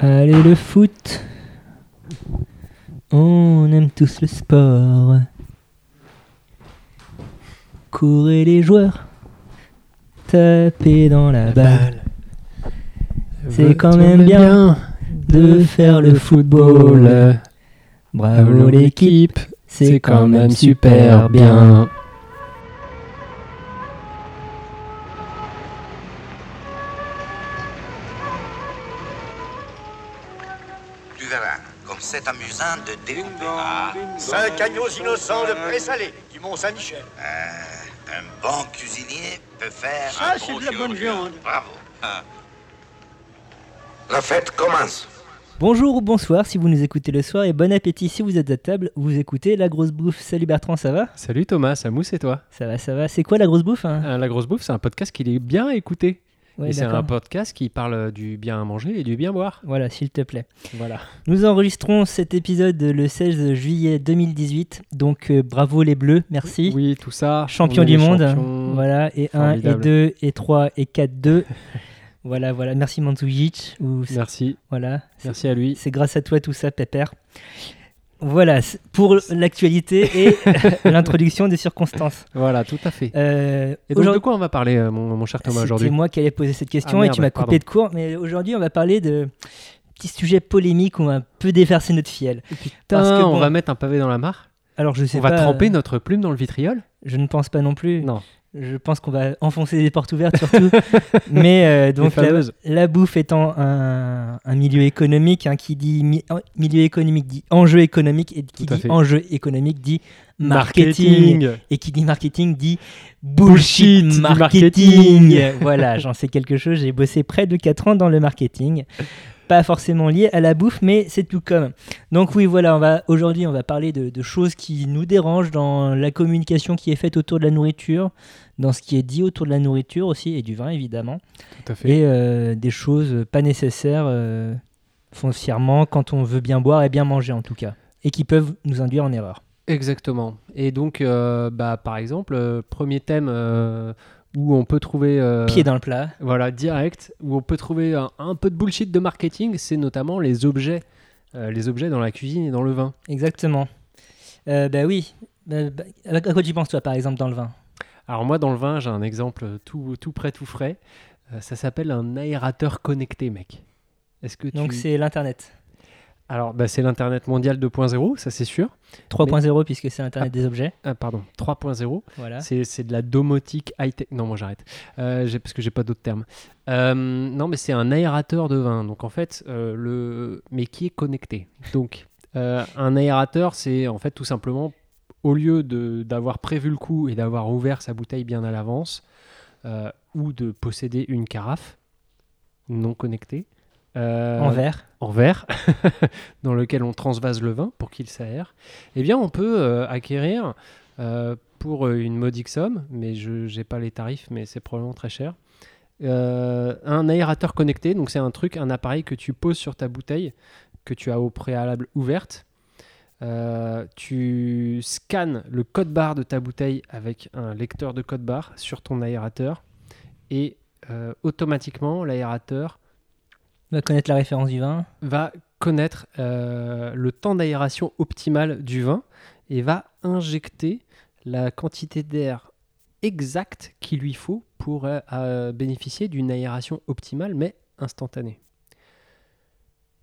Allez le foot, on aime tous le sport. Courez les joueurs, tapez dans la balle. C'est quand même bien de faire le football. Bravo l'équipe, c'est quand même super bien. C'est amusant de découper. Ah, Cinq agneaux innocents de présalé du Mont-Saint-Michel. un bon cuisinier peut faire Ça, un c'est bon de la bonne viande. Bravo. Ah. La fête commence. Bonjour ou bonsoir si vous nous écoutez le soir et bon appétit si vous êtes à table. Vous écoutez La Grosse Bouffe. Salut Bertrand, ça va? Salut Thomas, ça mousse et toi? Ça va, ça va. C'est quoi La Grosse Bouffe hein? Euh, La Grosse Bouffe, c'est un podcast qui est bien écouté. Et c'est un podcast qui parle du bien à manger et du bien boire. Voilà, s'il te plaît. Voilà. Nous enregistrons cet épisode le 16 juillet 2018. Donc euh, bravo les Bleus, merci. Oui, tout ça. Champion du monde. champions. Voilà, et 1, et Formidable. 2, et 3, et 4, 2. voilà, voilà. Merci Mandzukic. Ou Merci, Voilà, merci à lui. c'est grâce à toi tout ça, Pépère. Voilà, c'est pour l'actualité et l'introduction des circonstances. Voilà, tout à fait. Euh, Et donc de quoi on va parler, euh, mon, mon cher Thomas, C'était aujourd'hui moi qui allais poser cette question Ah, et tu m'as coupé pardon. de court. Mais aujourd'hui, on va parler de petits sujets polémiques où on va un peu déverser notre fiel. Putain, parce que on va mettre un pavé dans la mare Alors, je sais On va pas, tremper euh, notre plume dans le vitriol Je ne pense pas non plus. Non. Je pense qu'on va enfoncer des portes ouvertes surtout. Mais euh, donc la, bouffe étant un, un milieu économique, hein, qui dit mi- milieu économique dit enjeu économique et qui dit fait. enjeu économique dit marketing. Et qui dit marketing dit bullshit Bullshit marketing. marketing. voilà, j'en sais quelque chose. J'ai bossé près de 4 ans dans le marketing. Pas forcément lié à la bouffe, mais c'est tout comme. Donc oui, voilà, on va aujourd'hui, on va parler de, de choses qui nous dérangent dans la communication qui est faite autour de la nourriture, dans ce qui est dit autour de la nourriture aussi et du vin évidemment, Tout à fait. et euh, des choses pas nécessaires euh, foncièrement quand on veut bien boire et bien manger en tout cas, et qui peuvent nous induire en erreur. Exactement. Et donc, euh, bah, par exemple, premier thème où on peut trouver... euh, Pied dans le plat. Voilà, direct, où on peut trouver un, un peu de bullshit de marketing, c'est notamment les objets. Euh, les objets dans la cuisine et dans le vin. Exactement. Euh, bah oui. Bah, bah, à quoi tu penses toi par exemple dans le vin? Alors moi, dans le vin, j'ai un exemple tout, tout prêt, tout frais. Euh, ça s'appelle un aérateur connecté, mec. Est-ce que tu... Donc c'est l'internet. Alors, bah, c'est l'Internet mondial 2.0, ça c'est sûr. 3.0 puisque c'est l'internet des objets. Ah, pardon, 3.0. Voilà. C'est c'est de la domotique high-tech. Non, moi j'arrête. Euh, j'ai- parce que j'ai pas d'autres termes. Euh, non, mais c'est un aérateur de vin. Donc en fait, euh, le... mais qui est connecté. Donc un aérateur, c'est en fait tout simplement, au lieu d'avoir prévu le coup et d'avoir ouvert sa bouteille bien à l'avance, euh, ou de posséder une carafe non connectée. euh, En verre. en verre dans lequel on transvase le vin pour qu'il s'aère, eh bien on peut euh, acquérir pour une modique somme, mais je n'ai pas les tarifs, mais c'est probablement très cher, un aérateur connecté. Donc c'est un truc, un appareil que tu poses sur ta bouteille, que tu as au préalable ouverte. Euh, tu scannes le code barre de ta bouteille avec un lecteur de code barre sur ton aérateur et euh, automatiquement l'aérateur va connaître la référence du vin. va connaître euh, le temps d'aération optimal du vin et va injecter la quantité d'air exacte qu'il lui faut pour bénéficier d'une aération optimale mais instantanée.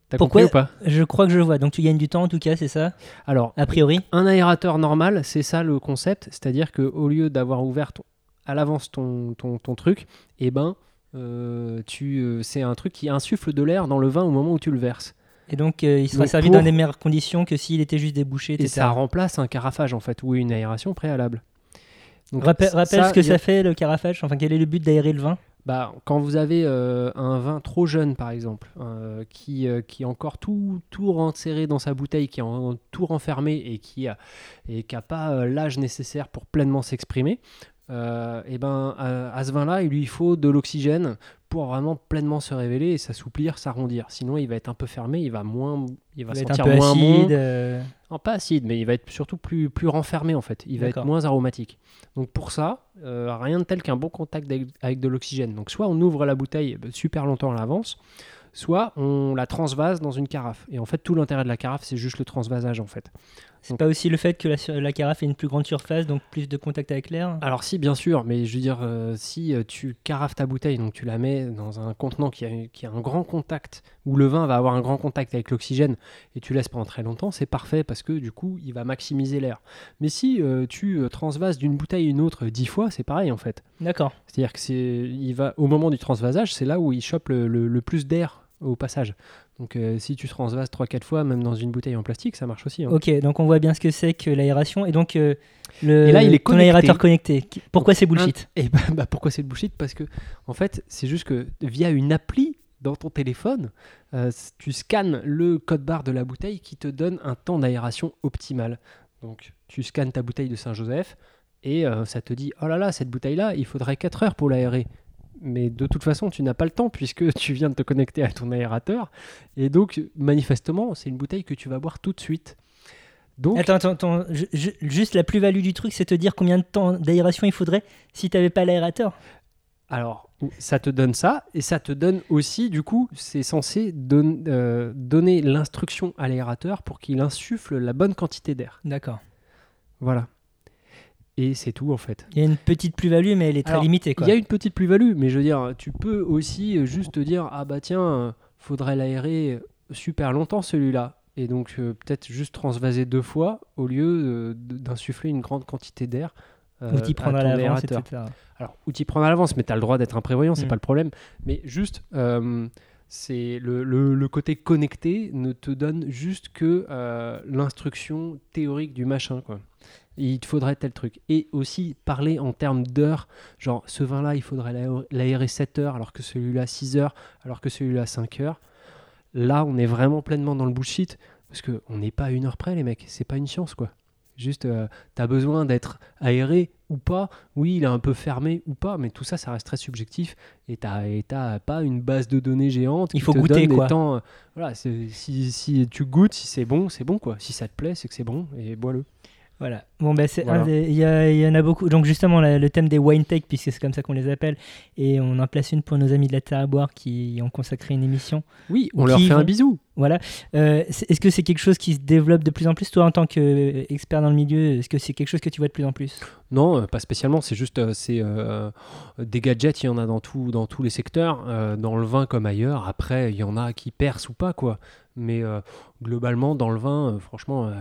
T'as Pourquoi compris ou pas? Je crois que je vois. Donc tu gagnes du temps en tout cas, c'est ça? Alors, A priori un aérateur normal, c'est ça le concept, c'est-à-dire que au lieu d'avoir ouvert ton- à l'avance ton, ton, ton truc, eh ben, euh, tu, euh, c'est un truc qui insuffle de l'air dans le vin au moment où tu le verses. Et donc euh, il sera Donc, servi pour- dans des meilleures conditions que s'il était juste débouché, Et ça remplace un carafage en fait, ou une aération préalable. Donc, Rappel, ça- rappelle ce que a- ça fait le carafage. Enfin, quel est le but d'aérer le vin? Bah, quand vous avez euh, un vin trop jeune, par exemple, euh, qui, euh, qui est encore tout, tout dans sa bouteille, qui est en- tout renfermé et qui a, et qui a pas l'âge nécessaire pour pleinement s'exprimer, et ben, à, à ce vin-là, il lui faut de l'oxygène pour vraiment pleinement se révéler et s'assouplir, s'arrondir. Sinon, il va être un peu fermé, il va moins, il va, Il va être sentir un peu moins acide. bon. euh, Non, pas acide, mais il va être surtout plus, plus renfermé en fait. Il va être moins aromatique. Donc pour ça, euh, rien de tel qu'un bon contact avec, avec de l'oxygène. Donc soit on ouvre la bouteille euh, super longtemps à l'avance, soit on la transvase dans une carafe. Et en fait, tout l'intérêt de la carafe, c'est juste le transvasage en fait. C'est pas aussi le fait que la, carafe ait une plus grande surface, donc plus de contact avec l'air Alors si, bien sûr, mais je veux dire, euh, si euh, tu carafes ta bouteille, donc tu la mets dans un contenant qui a, qui a un grand contact, où le vin va avoir un grand contact avec l'oxygène, et tu laisses pendant très longtemps, c'est parfait, parce que du coup, il va maximiser l'air. Mais si euh, tu transvases d'une bouteille à une autre dix fois, c'est pareil en fait. D'accord. C'est-à-dire que c'est, il va, au moment du transvasage, c'est là où il chope le, le- le plus d'air au passage. Donc euh, si tu transvases 3-4 fois, même dans une bouteille en plastique, ça marche aussi. hein. Ok, donc on voit bien ce que c'est que l'aération. Et donc, euh, le, Et là, il est ton connecté. aérateur connecté. Pourquoi c'est bullshit Et bah, bah, pourquoi c'est bullshit? Parce que en fait, c'est juste que via une appli dans ton téléphone, euh, tu scannes le code barre de la bouteille qui te donne un temps d'aération optimal. Donc tu scannes ta bouteille de Saint-Joseph et ça te dit oh là là cette bouteille là il faudrait 4 heures pour l'aérer. Mais de toute façon, tu n'as pas le temps puisque tu viens de te connecter à ton aérateur. Et donc, manifestement, c'est une bouteille que tu vas boire tout de suite. Donc, Attends, attends, attends. ju- ju- juste la plus-value du truc, c'est te dire combien de temps d'aération il faudrait si tu n'avais pas l'aérateur. Alors, ça te donne ça, et ça te donne aussi, du coup, c'est censé don- euh, donner l'instruction à l'aérateur pour qu'il insuffle la bonne quantité d'air. D'accord. Voilà. Et c'est tout, en fait. Il y a une petite plus-value, mais elle est très Alors, limitée. Il y a une petite plus-value, mais je veux dire, tu peux aussi euh, juste te dire, ah bah tiens, euh, faudrait l'aérer super longtemps celui-là. Et donc, euh, peut-être juste transvaser deux fois au lieu d'insuffler une grande quantité d'air. euh, Ou t'y prendre à l'avance, etc. Alors, ou t'y prendre à l'avance, mais tu as le droit d'être imprévoyant, c'est Mm. pas le problème. Mais juste, euh, c'est le, le- le côté connecté ne te donne juste que l'instruction théorique du machin, quoi. Il te faudrait tel truc. Et aussi parler en termes d'heures, genre ce vin-là, il faudrait l'aé- l'aérer 7 heures, alors que celui-là 6 heures, alors que celui-là 5 heures. Là, on est vraiment pleinement dans le bullshit, parce qu'on n'est pas à une heure près, les mecs. C'est pas une science, quoi. Juste, euh, t'as besoin d'être aéré ou pas. Oui, il est un peu fermé ou pas, mais tout ça, ça reste très subjectif. Et t'as pas une base de données géante. Il faut te goûter, donne des quoi. temps, euh, voilà, si, si tu goûtes, si c'est bon, c'est bon, quoi. Si ça te plaît, c'est que c'est bon, et bois-le. Voilà. Bon, ben, c'est Voilà. il y, en a beaucoup. Donc, justement, la- le thème des wine tech, puisque c'est comme ça qu'on les appelle, et on en place une pour nos amis de la Terre à boire qui y ont consacré une émission. Oui, on leur fait vont- un bisou. Voilà. Euh, est-ce que c'est quelque chose qui se développe de plus en plus, toi, en tant qu'expert dans le milieu Est-ce que c'est quelque chose que tu vois de plus en plus? Non, euh, pas spécialement. C'est juste euh, c'est euh, des gadgets. Il y en a dans, tout, dans tous les secteurs, euh, dans le vin comme ailleurs. Après, il y en a qui percent ou pas, quoi. Mais globalement, dans le vin, franchement,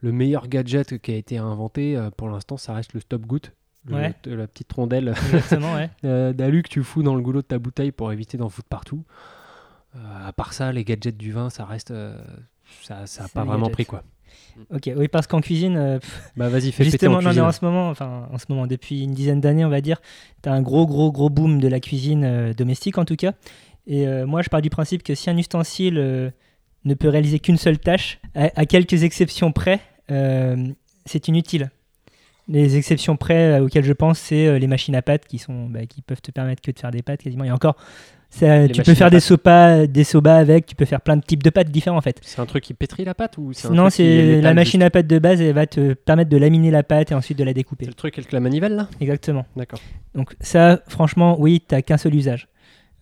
le meilleur gadget qui a été inventé, euh, pour l'instant, ça reste le stop goutte. Le- Ouais. la petite rondelle ouais. euh, d'alu que tu fous dans le goulot de ta bouteille pour éviter d'en foutre partout. Euh, à part ça, les gadgets du vin, ça reste. ça n'a pas vraiment gadgets. pris, quoi. Ok, oui, parce qu'en cuisine, euh, Bah, vas-y, fais péter justement, en non, cuisine. en ce moment, enfin, en ce moment, depuis une dizaine d'années, on va dire, tu as un gros, gros, gros boom de la cuisine euh, domestique, en tout cas. Et euh, moi, je pars du principe que si un ustensile ne peut réaliser qu'une seule tâche, à, à quelques exceptions près, euh, c'est inutile. Les exceptions près euh, auxquelles je pense, c'est euh, les machines à pâtes qui, sont, bah, qui peuvent te permettre que de faire des pâtes quasiment. Et encore, ça, tu peux faire des sopas, des sobas avec, tu peux faire plein de types de pâtes différents en fait. C'est un truc qui pétrit la pâte ou c'est Non, c'est la machine à pâte de base, elle va te permettre de laminer la pâte et ensuite de la découper. C'est le truc avec la manivelle là? Exactement. D'accord. Donc ça, franchement, oui, t'as qu'un seul usage.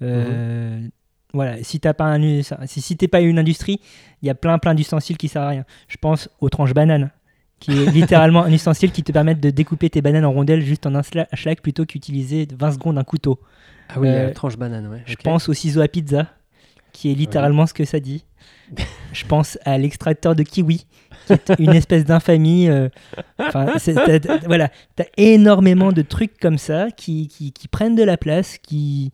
Euh, Mhm. Voilà, si t'as pas un, si, si t'es pas une industrie, il y a plein plein d'ustensiles qui servent à rien. Je pense aux tranches bananes, qui est littéralement un ustensile qui te permet de découper tes bananes en rondelles juste en un sla- schlag plutôt qu'utiliser 20 secondes un couteau. Ah oui, Euh, tranche banane, ouais. Je pense au ciseau à pizza, qui est littéralement ce que ça dit. Je pense à l'extracteur de kiwi, qui est une espèce d'infamie. euh, voilà, t'as énormément de trucs comme ça qui, qui, qui prennent de la place, qui,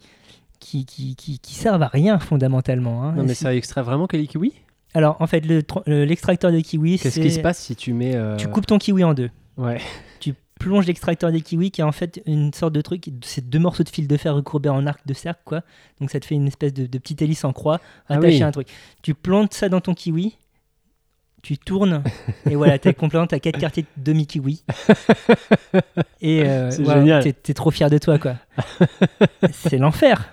qui, qui, qui, qui servent à rien fondamentalement. hein. Non, mais ça extrait vraiment que les kiwis Alors, en fait, le tro- le- l'extracteur de kiwi, Qu'est-ce qui se passe si tu mets. euh, tu coupes ton kiwi en deux. Ouais. Tu plonges l'extracteur des kiwis, qui est en fait une sorte de truc, c'est deux morceaux de fil de fer recourbés en arc de cercle, quoi. Donc ça te fait une espèce de, de petite hélice en croix Ah attaché oui. à un truc. Tu plantes ça dans ton kiwi, tu tournes, et voilà, t'as complètement t'as quatre quartiers de demi-kiwi. Et euh, C'est voilà, t'es trop fier de toi, quoi. c'est l'enfer.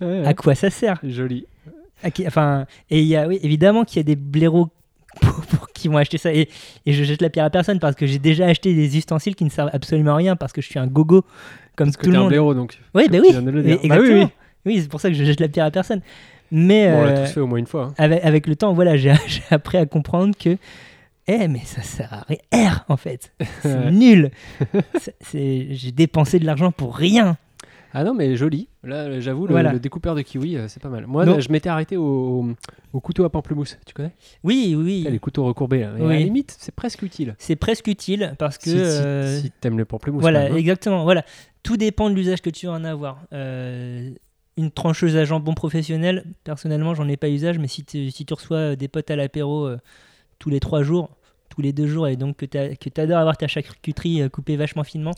Ouais, ouais. À quoi ça sert Joli. À qui- Enfin, et il y a, oui, évidemment qu'il y a des blaireaux pour- pour- qui vont acheter ça. Et, et je jette la pierre à personne parce que j'ai déjà acheté des ustensiles qui ne servent absolument à rien parce que je suis un gogo comme Parce tout le un monde. blaireau donc. Oui, bah tu oui, mais. Bah oui, oui. oui, c'est pour ça que je jette la pierre à personne. Mais Bon, on l'a euh, tous fait au moins une fois. hein. avec, avec le temps, voilà, j'ai appris à comprendre que, eh, mais ça sert à rien. R, en fait. C'est nul. J'ai dépensé de l'argent pour rien. Ah non, mais joli. Là, j'avoue, le, Voilà. le découpeur de kiwi, euh, c'est pas mal. Moi, là, je m'étais arrêté au, au couteau à pamplemousse. Tu connais? Oui, oui, Les couteaux recourbés. Là. Et à la limite, c'est presque utile. C'est presque utile parce que. si, euh, si t'aimes le pamplemousse. Voilà, même, hein. exactement. Voilà. Tout dépend de l'usage que tu vas en avoir. Euh, une trancheuse à jambon professionnelle, personnellement, j'en ai pas usage, mais si, tu- si tu reçois des potes à l'apéro euh, tous les trois jours, tous les deux jours, et donc que tu adores avoir ta charcuterie coupée vachement finement,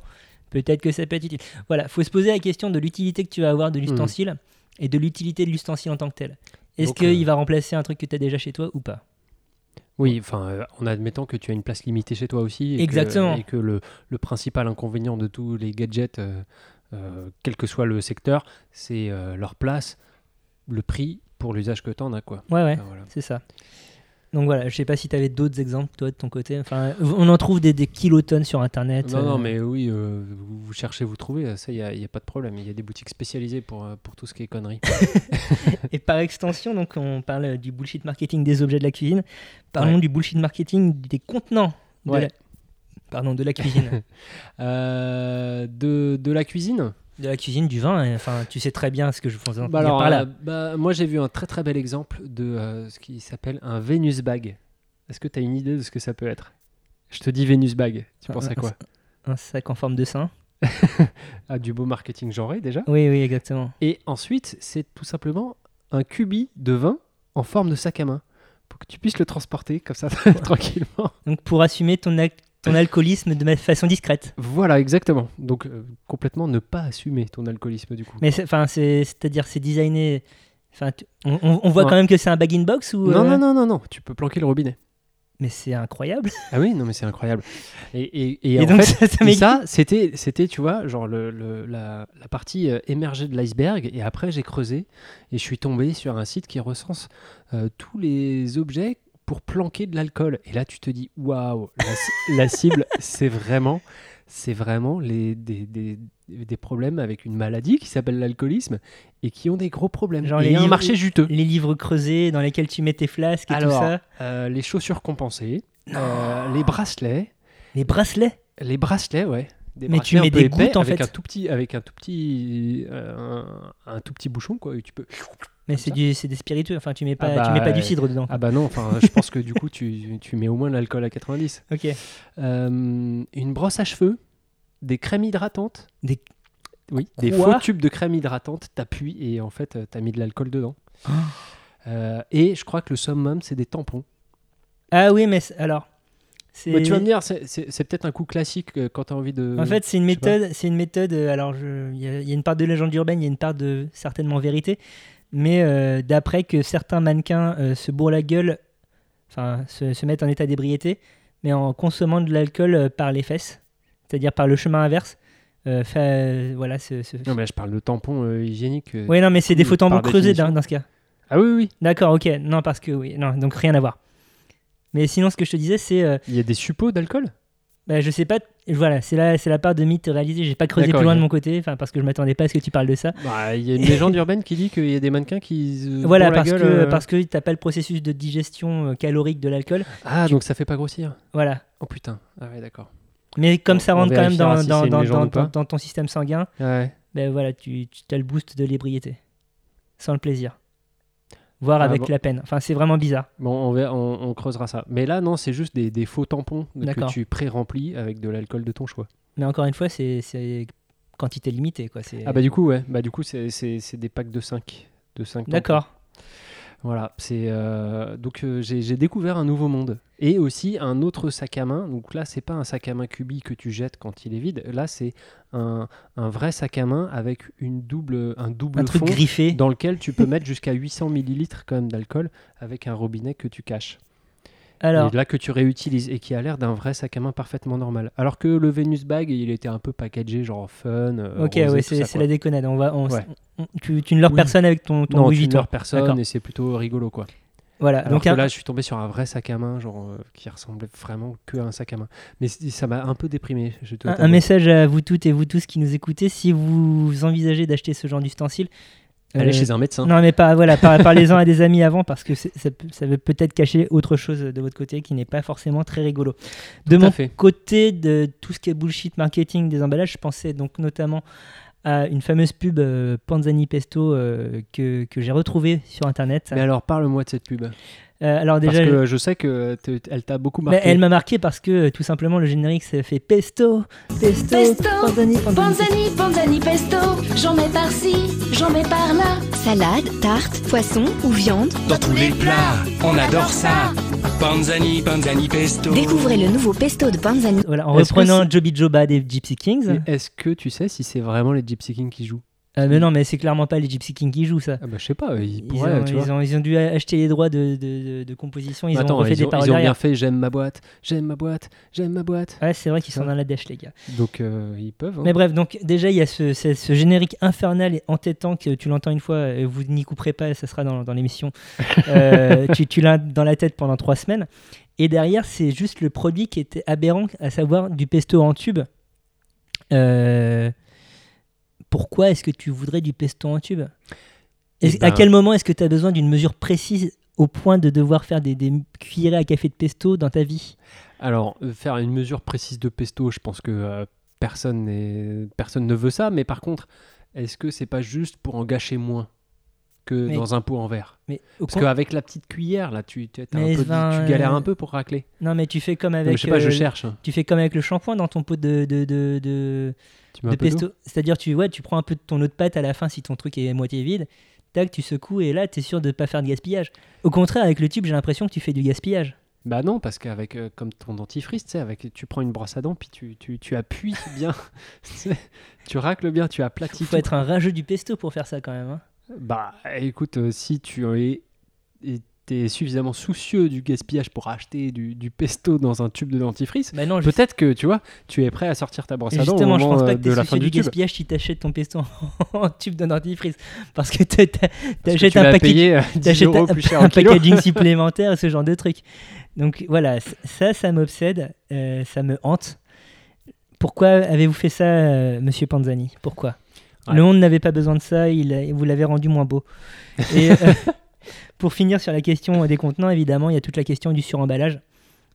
peut-être que ça peut être utile. Voilà, faut se poser la question de l'utilité que tu vas avoir de l'ustensile et de l'utilité de l'ustensile en tant que tel. Est-ce Donc, qu'il euh, va remplacer un truc que tu as déjà chez toi ou pas? Oui, enfin, euh, en admettant que tu as une place limitée chez toi aussi. Et Exactement. Que, et que le, le principal inconvénient de tous les gadgets, euh, euh, quel que soit le secteur, c'est euh, leur place, le prix pour l'usage que tu en as. Quoi. Ouais, ouais. Enfin, voilà. C'est ça. Donc voilà, je sais pas si tu avais d'autres exemples, toi, de ton côté. Enfin, on en trouve des, des kilotonnes sur Internet. Non, non, euh, mais oui, euh, vous, vous cherchez, vous trouvez, ça, il n'y a, pas de problème. Il y a des boutiques spécialisées pour, euh, pour tout ce qui est conneries. Et par extension, donc on parle du bullshit marketing des objets de la cuisine. Parlons Ouais. du bullshit marketing des contenants de, Ouais. la... Pardon, de la cuisine. Euh, de, de la cuisine? De la cuisine, du vin. Enfin, tu sais très bien ce que je faisais Bah alors, par là. euh, bah, moi j'ai vu un très très bel exemple de euh, ce qui s'appelle un Venus bag. Est-ce que tu as une idée de ce que ça peut être? Je te dis Venus bag. Tu Un- penses à quoi? Un sac en forme de sein. À du beau marketing genré déjà. Oui, oui, exactement. Et ensuite, c'est tout simplement un cubi de vin en forme de sac à main pour que tu puisses le transporter comme ça tranquillement. Donc pour assumer ton, ac- ton alcoolisme de façon discrète. Voilà, exactement. Donc euh, complètement ne pas assumer ton alcoolisme du coup. Mais enfin, c'est- c'est-à-dire, c'est designé. Enfin, tu- on, on- on voit Ouais. quand même que c'est un bag in box ou Non, euh, non, non, non, non, tu peux planquer le robinet. Mais c'est incroyable. Ah oui, non, mais c'est incroyable. Et, et, et Et, en donc fait, ça, ça c'était, c'était, tu vois, genre le, le- la, la partie euh, émergée de l'iceberg. Et après, j'ai creusé et je suis tombé sur un site qui recense euh, tous les objets pour planquer de l'alcool. Et là, tu te dis, waouh, la, ci- la cible, c'est vraiment, c'est vraiment les, des, des, des problèmes avec une maladie qui s'appelle l'alcoolisme et qui ont des gros problèmes. Genre Et les un livres- marché juteux. les livres creusés dans lesquels tu mets tes flasques et tout Alors, ça. euh, les chaussures compensées, euh, les bracelets. Les bracelets? Les bracelets, ouais. Des Mais tu mets des gouttes, en avec fait. un tout petit, avec un tout petit, euh, un, un tout petit bouchon quoi. Et tu peux. Mais c'est du, c'est des spiritueux. Enfin, tu mets pas, Ah bah, tu mets pas du cidre dedans. Ah bah non, enfin, je pense que du coup tu, tu mets au moins de l'alcool à 90. Ok. Euh, une brosse à cheveux, des crèmes hydratantes. Des- Oui. Des faux tubes de crème hydratante. T'appuies et en fait euh, t'as mis de l'alcool dedans. Euh, et je crois que le summum c'est des tampons. Ah oui, mais alors. Bah, tu vas me dire, c'est- peut-être un coup classique euh, quand t'as envie de. En fait, c'est une pas. méthode. C'est une méthode. euh, Alors, y, il y a une part de légende urbaine, il y a une part de certainement vérité. Mais euh, d'après que certains mannequins euh, se bourrent la gueule, enfin, se, se mettent en état d'ébriété, mais en consommant de l'alcool euh, par les fesses, c'est-à-dire par le chemin inverse. fait, voilà, ce, ce- Non mais je parle de tampons hygiéniques. euh. Oui, non, mais c'est des faux tampons creusés dans, dans ce cas. Ah oui, oui. D'accord, ok. Non, parce que oui, non, donc rien à voir. Mais sinon, ce que je te disais, c'est, Il y a des suppôts d'alcool? Bah, je sais pas, voilà, c'est la, c'est la part de mythe réalisée. J'ai pas creusé D'accord, plus loin de mon côté, enfin parce que je m'attendais pas à ce que tu parles de ça. Bah, Il y a une légende urbaine qui dit qu'il y a des mannequins qui. se Voilà, la parce gueule, que euh. parce que t'as pas le processus de digestion euh, calorique de l'alcool. Ah, donc ça fait pas grossir. Voilà. Oh putain. Ah ouais, d'accord. Mais comme On- ça rentre quand même dans, si dans- dans ton système sanguin, Ouais. ben voilà, tu, tu as le boost de l'ébriété. Sans le plaisir. Voire Ah, avec bon. la peine. Enfin, c'est vraiment bizarre. Bon, on, verra- on, on creusera ça. Mais là, non, c'est juste des, des faux tampons que tu pré-remplis avec de l'alcool de ton choix. Mais encore une fois, c'est quantité limitée. Quoi. Ah bah du coup, ouais. Bah du coup, c'est des packs de 5. De 5 D'accord. Voilà, c'est euh, donc euh, j'ai découvert un nouveau monde et aussi un autre sac à main. Donc là, c'est pas un sac à main cubi que tu jettes quand il est vide. Là, c'est un, un vrai sac à main avec une double un double Un truc fond griffé. dans lequel tu peux mettre jusqu'à 800 millilitres quand même d'alcool avec un robinet que tu caches. Alors, Et là que tu réutilises et qui a l'air d'un vrai sac à main parfaitement normal. Alors que le Venus Bag, il était un peu packagé genre fun. euh, ok, rosé, ouais, c'est ça, c'est quoi. la déconnade. On va, on, Ouais. on- tu, tu ne leurres Oui. personne avec ton, ton Non, tu ne leurres personne et c'est plutôt rigolo quoi. Voilà. Alors Donc, que un- là, je suis tombé sur un vrai sac à main, genre euh, qui ressemblait vraiment que à un sac à main. Mais ça m'a un peu déprimé. Je dois un, un message à vous toutes et vous tous qui nous écoutez si vous envisagez d'acheter ce genre d'ustensile, Allez Euh, chez un médecin. Non, mais pas, voilà, par- parlez-en à des amis avant parce que ça, peut- ça veut peut-être cacher autre chose de votre côté qui n'est pas forcément très rigolo. De Tout mon fait. côté, de tout ce qui est bullshit marketing des emballages, je pensais donc notamment à une fameuse pub euh, Panzani Pesto euh, que, que j'ai retrouvée sur internet. Mais alors, parle-moi de cette pub. Euh, alors Parce déjà, que je sais que elle t'a beaucoup bah, marqué. elle m'a marqué parce que tout simplement le générique ça fait Pesto, Pesto, Pesto, Panzani, Panzani. Pesto, j'en mets par-ci, j'en mets par-là. Salade, tarte, poisson ou viande, Dans tous les plats, on adore ça. Panzani, Panzani pesto. découvrez le nouveau pesto de Panzani. Voilà, en reprenant c'est- Joby Joba des Gypsy Kings. Est-ce que tu sais si c'est vraiment les Gypsy Kings qui jouent? Euh, mais non, mais c'est clairement pas les Gypsy Kings qui jouent ça. ah bah, Je sais pas, ils Ils pourraient, ont, tu ils vois. ont- ils ont dû acheter les droits de, de- de- de composition, ils Attends, ont refait ils des paroles ils ont bien fait J'aime ma boîte, j'aime ma boîte, j'aime ma boîte. Ouais, c'est vrai qu'ils sont dans la dèche, les gars. Donc euh, ils peuvent. hein. Mais bref, donc déjà, il y a ce, ce- ce générique infernal et entêtant que tu l'entends une fois et vous n'y couperez pas, ça sera dans, dans l'émission. Euh, tu tu l'as dans la tête pendant trois semaines. Et derrière, c'est juste le produit qui était aberrant, à savoir du pesto en tube. Euh, pourquoi est-ce que tu voudrais du pesto en tube Eh ben- À quel moment est-ce que tu as besoin d'une mesure précise au point de devoir faire des, des cuillerées à café de pesto dans ta vie? Alors, euh, faire une mesure précise de pesto, je pense que euh, personne, personne ne veut ça. Mais par contre, est-ce que c'est pas juste pour en gâcher moins? Que Mais- dans un pot en verre mais Parce con- qu'avec la petite cuillère, là, tu, un peu- tu galères euh, un peu pour racler. Non, mais tu fais comme Non, avec. je sais pas, je euh, cherche. hein. Tu fais comme avec le shampoing dans ton pot de, de, de, de, de pesto. C'est-à-dire, tu, ouais, tu prends un peu de ton eau de pâte à la fin si ton truc est moitié vide. Tac, tu secoues et là, tu es sûr de ne pas faire de gaspillage. Au contraire, avec le tube, j'ai l'impression que tu fais du gaspillage. Bah non, parce qu'avec euh, comme ton dentifrice, tu avec tu prends une brosse à dents, puis tu, tu, tu appuies bien, tu racles bien, tu Il aplatis. faut tout. être un rageux du pesto pour faire ça quand même. hein. Bah écoute, euh, si tu es, es suffisamment soucieux du gaspillage pour acheter du, du pesto dans un tube de dentifrice, Bah non, je- peut-être que tu vois, tu es prêt à sortir ta brosse à dents au Justement, je moment pense pas euh, que tu es soucieux du gaspillage si tu achètes ton pesto en, tube de dentifrice. Parce que tu Parce que achètes tu un paquet euh, 10 t'achètes euros un, un au packaging supplémentaire et ce genre de trucs. Donc voilà, ça, ça m'obsède, euh, ça me hante. Pourquoi avez-vous fait ça, euh, monsieur Panzani? Pourquoi? Ouais. Le monde n'avait pas besoin de ça, il vous l'avez rendu moins beau. Et euh, pour finir sur la question des contenants, évidemment, il y a toute la question du suremballage.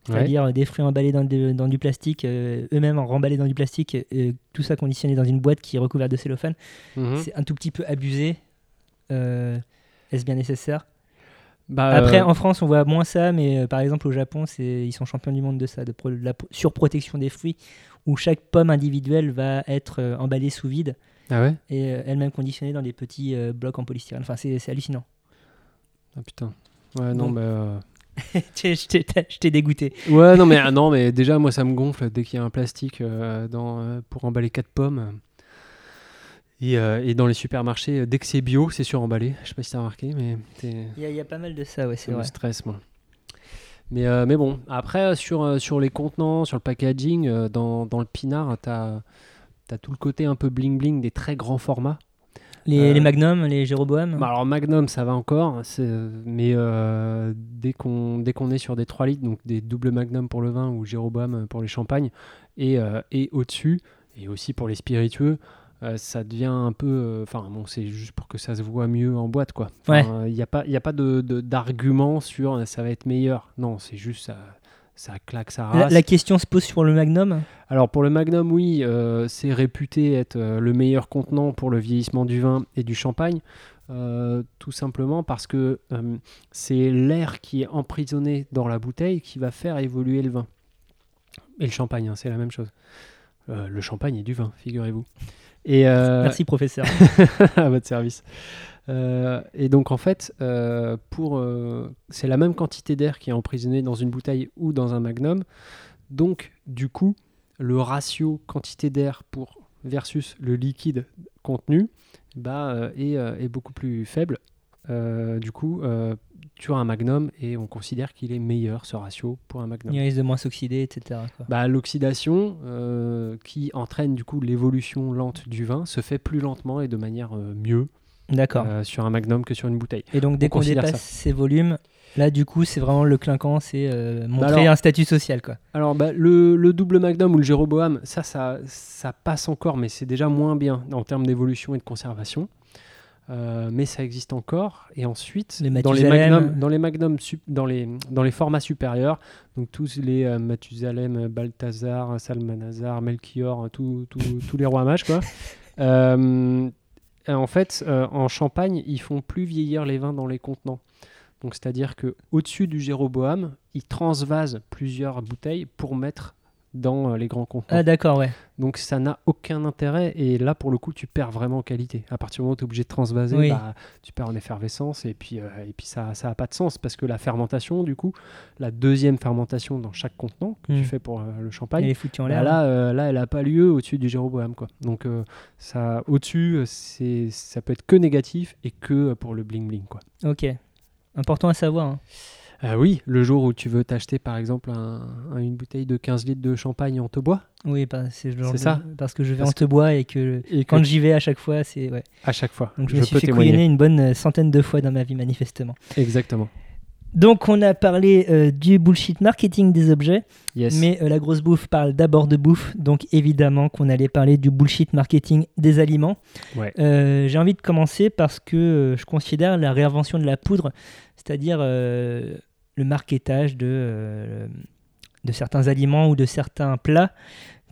C'est-à-dire euh, des fruits emballés dans, de- dans du plastique, euh, eux-mêmes remballés dans du plastique, euh, tout ça conditionné dans une boîte qui est recouverte de cellophane. Mhm. C'est un tout petit peu abusé. Est-ce bien nécessaire? Bah, Après, en France, on voit moins ça, mais par exemple, au Japon, ils sont champions du monde de ça, de, pro- de la pro- surprotection des fruits, où chaque pomme individuelle va être emballée sous vide ah ouais? Et euh, elle-même conditionnée dans des petits euh, blocs en polystyrène. Enfin, c'est, hallucinant. Ah putain. Ouais, non, mais. euh, je t'ai- dégoûté. Ouais, non, mais, ah, non, mais déjà, moi, ça me gonfle dès qu'il y a un plastique euh, dans, euh, pour emballer 4 pommes. Et, euh, et dans les supermarchés, dès que c'est bio, c'est suremballé. Je sais pas si t'as remarqué, mais Il y, a- il y a pas mal de ça, ouais, c'est ça me vrai. stresse, moi. Mais, mais bon, après, sur, sur les contenants, sur le packaging, dans, dans le pinard, t'as as tout le côté un peu bling-bling des très grands formats. Les, Euh, les Magnum, les Jéroboam. Bah alors Magnum ça va encore, mais euh, dès qu'on dès qu'on est sur des 3 litres, donc des doubles Magnum pour le vin ou Jéroboam pour les champagnes, et, euh, et au-dessus, et aussi pour les spiritueux, euh, ça devient un peu... Enfin bon, c'est juste pour que ça se voit mieux en boîte quoi. Il n'y a pas, y a pas de, de- d'argument sur ça va être meilleur. Non, c'est juste ça, ça claque, ça la, rase. la question se pose sur le Magnum. Alors pour le Magnum, oui, euh, c'est réputé être euh, le meilleur contenant pour le vieillissement du vin et du champagne, euh, tout simplement parce que c'est l'air qui est emprisonné dans la bouteille qui va faire évoluer le vin. Et le champagne, hein, c'est la même chose. Le champagne est du vin, figurez-vous. Et, Merci, professeur. à votre service. Euh, et donc en fait, euh, pour euh, c'est la même quantité d'air qui est emprisonnée dans une bouteille ou dans un magnum. Donc du coup, le ratio quantité d'air pour versus le liquide contenu bah, est, est beaucoup plus faible. Du coup, tu as un magnum et on considère qu'il est meilleur ce ratio pour un magnum. Il risque de moins s'oxyder, etc. Bah, L'oxydation, qui entraîne du coup l'évolution lente du vin, se fait plus lentement et de manière mieux D'accord. euh, sur un magnum que sur une bouteille. Et donc, dès on qu'on dépasse ça. ces volumes, là, du coup, c'est vraiment le clinquant, c'est euh, montrer Bah alors- un statut social, quoi. Alors bah, le, le double magnum ou le Jéroboam, ça, ça, ça passe encore, mais c'est déjà moins bien en termes d'évolution et de conservation. Euh, mais ça existe encore. Et ensuite, Les dans les magnums, dans les dans les dans les formats supérieurs, donc tous les euh, Mathusalem, Balthazar, Salmanazar, Melchior, tous les rois mages, quoi. Euh, en fait, euh, en Champagne, ils font plus vieillir les vins dans les contenants. Donc, c'est-à-dire que au-dessus du Jéroboam, ils transvasent plusieurs bouteilles pour mettre dans euh, les grands contenants. Ah d'accord, ouais. Donc ça n'a aucun intérêt et là pour le coup tu perds vraiment en qualité. À partir du moment où tu es obligé de transvaser, Oui. bah, tu perds en effervescence et puis, euh, et puis ça ça a pas de sens parce que la fermentation du coup, la deuxième fermentation dans chaque contenant que tu fais pour euh, le champagne, est foutu en bah l'air. là, euh, là elle a pas lieu au-dessus du Jéroboam quoi. Donc ça au-dessus c'est ça peut être que négatif et que pour le bling bling quoi. Ok. Important à savoir. hein. Ah oui, le jour où tu veux t'acheter par exemple un- un- une bouteille de 15 litres de champagne en te bois Oui, bah, c'est de- ça. Parce que je vais Parce en te bois et que et que quand j'y vais à chaque fois, c'est ouais. à chaque fois, Donc je, je, me suis fait couillonner une bonne euh, centaine de fois dans ma vie manifestement. Exactement. Donc on a parlé euh, du bullshit marketing des objets, Yes. mais euh, la grosse bouffe parle d'abord de bouffe, donc évidemment qu'on allait parler du bullshit marketing des aliments. Ouais. Euh, J'ai envie de commencer parce que euh, je considère la réinvention de la poudre, c'est-à-dire euh, le marketage de, euh, de certains aliments ou de certains plats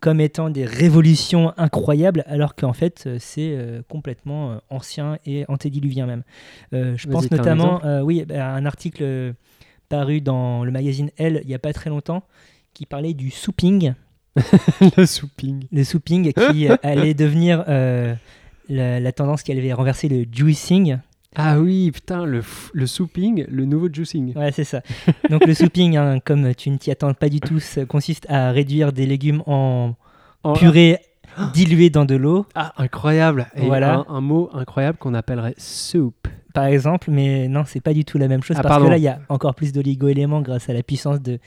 comme étant des révolutions incroyables, alors qu'en fait euh, c'est euh, complètement euh, ancien et antédiluvien même. Euh, je pense un notamment, oui, bah, à un article paru dans le magazine Elle il n'y a pas très longtemps qui parlait du souping, le souping. le souping qui allait devenir la, la tendance qui allait renverser le juicing. Ah oui, putain, le, le souping, le nouveau juicing. Ouais, c'est ça. Donc le souping, hein, comme tu ne t'y attends pas du tout, ça consiste à réduire des légumes en En- purée diluée dans de l'eau, Ah, incroyable. Et Voilà. un, un mot incroyable qu'on appellerait soup. par exemple, mais non, c'est pas du tout la même chose Ah, parce pardon. que là, il y a encore plus d'oligo-éléments grâce à la puissance de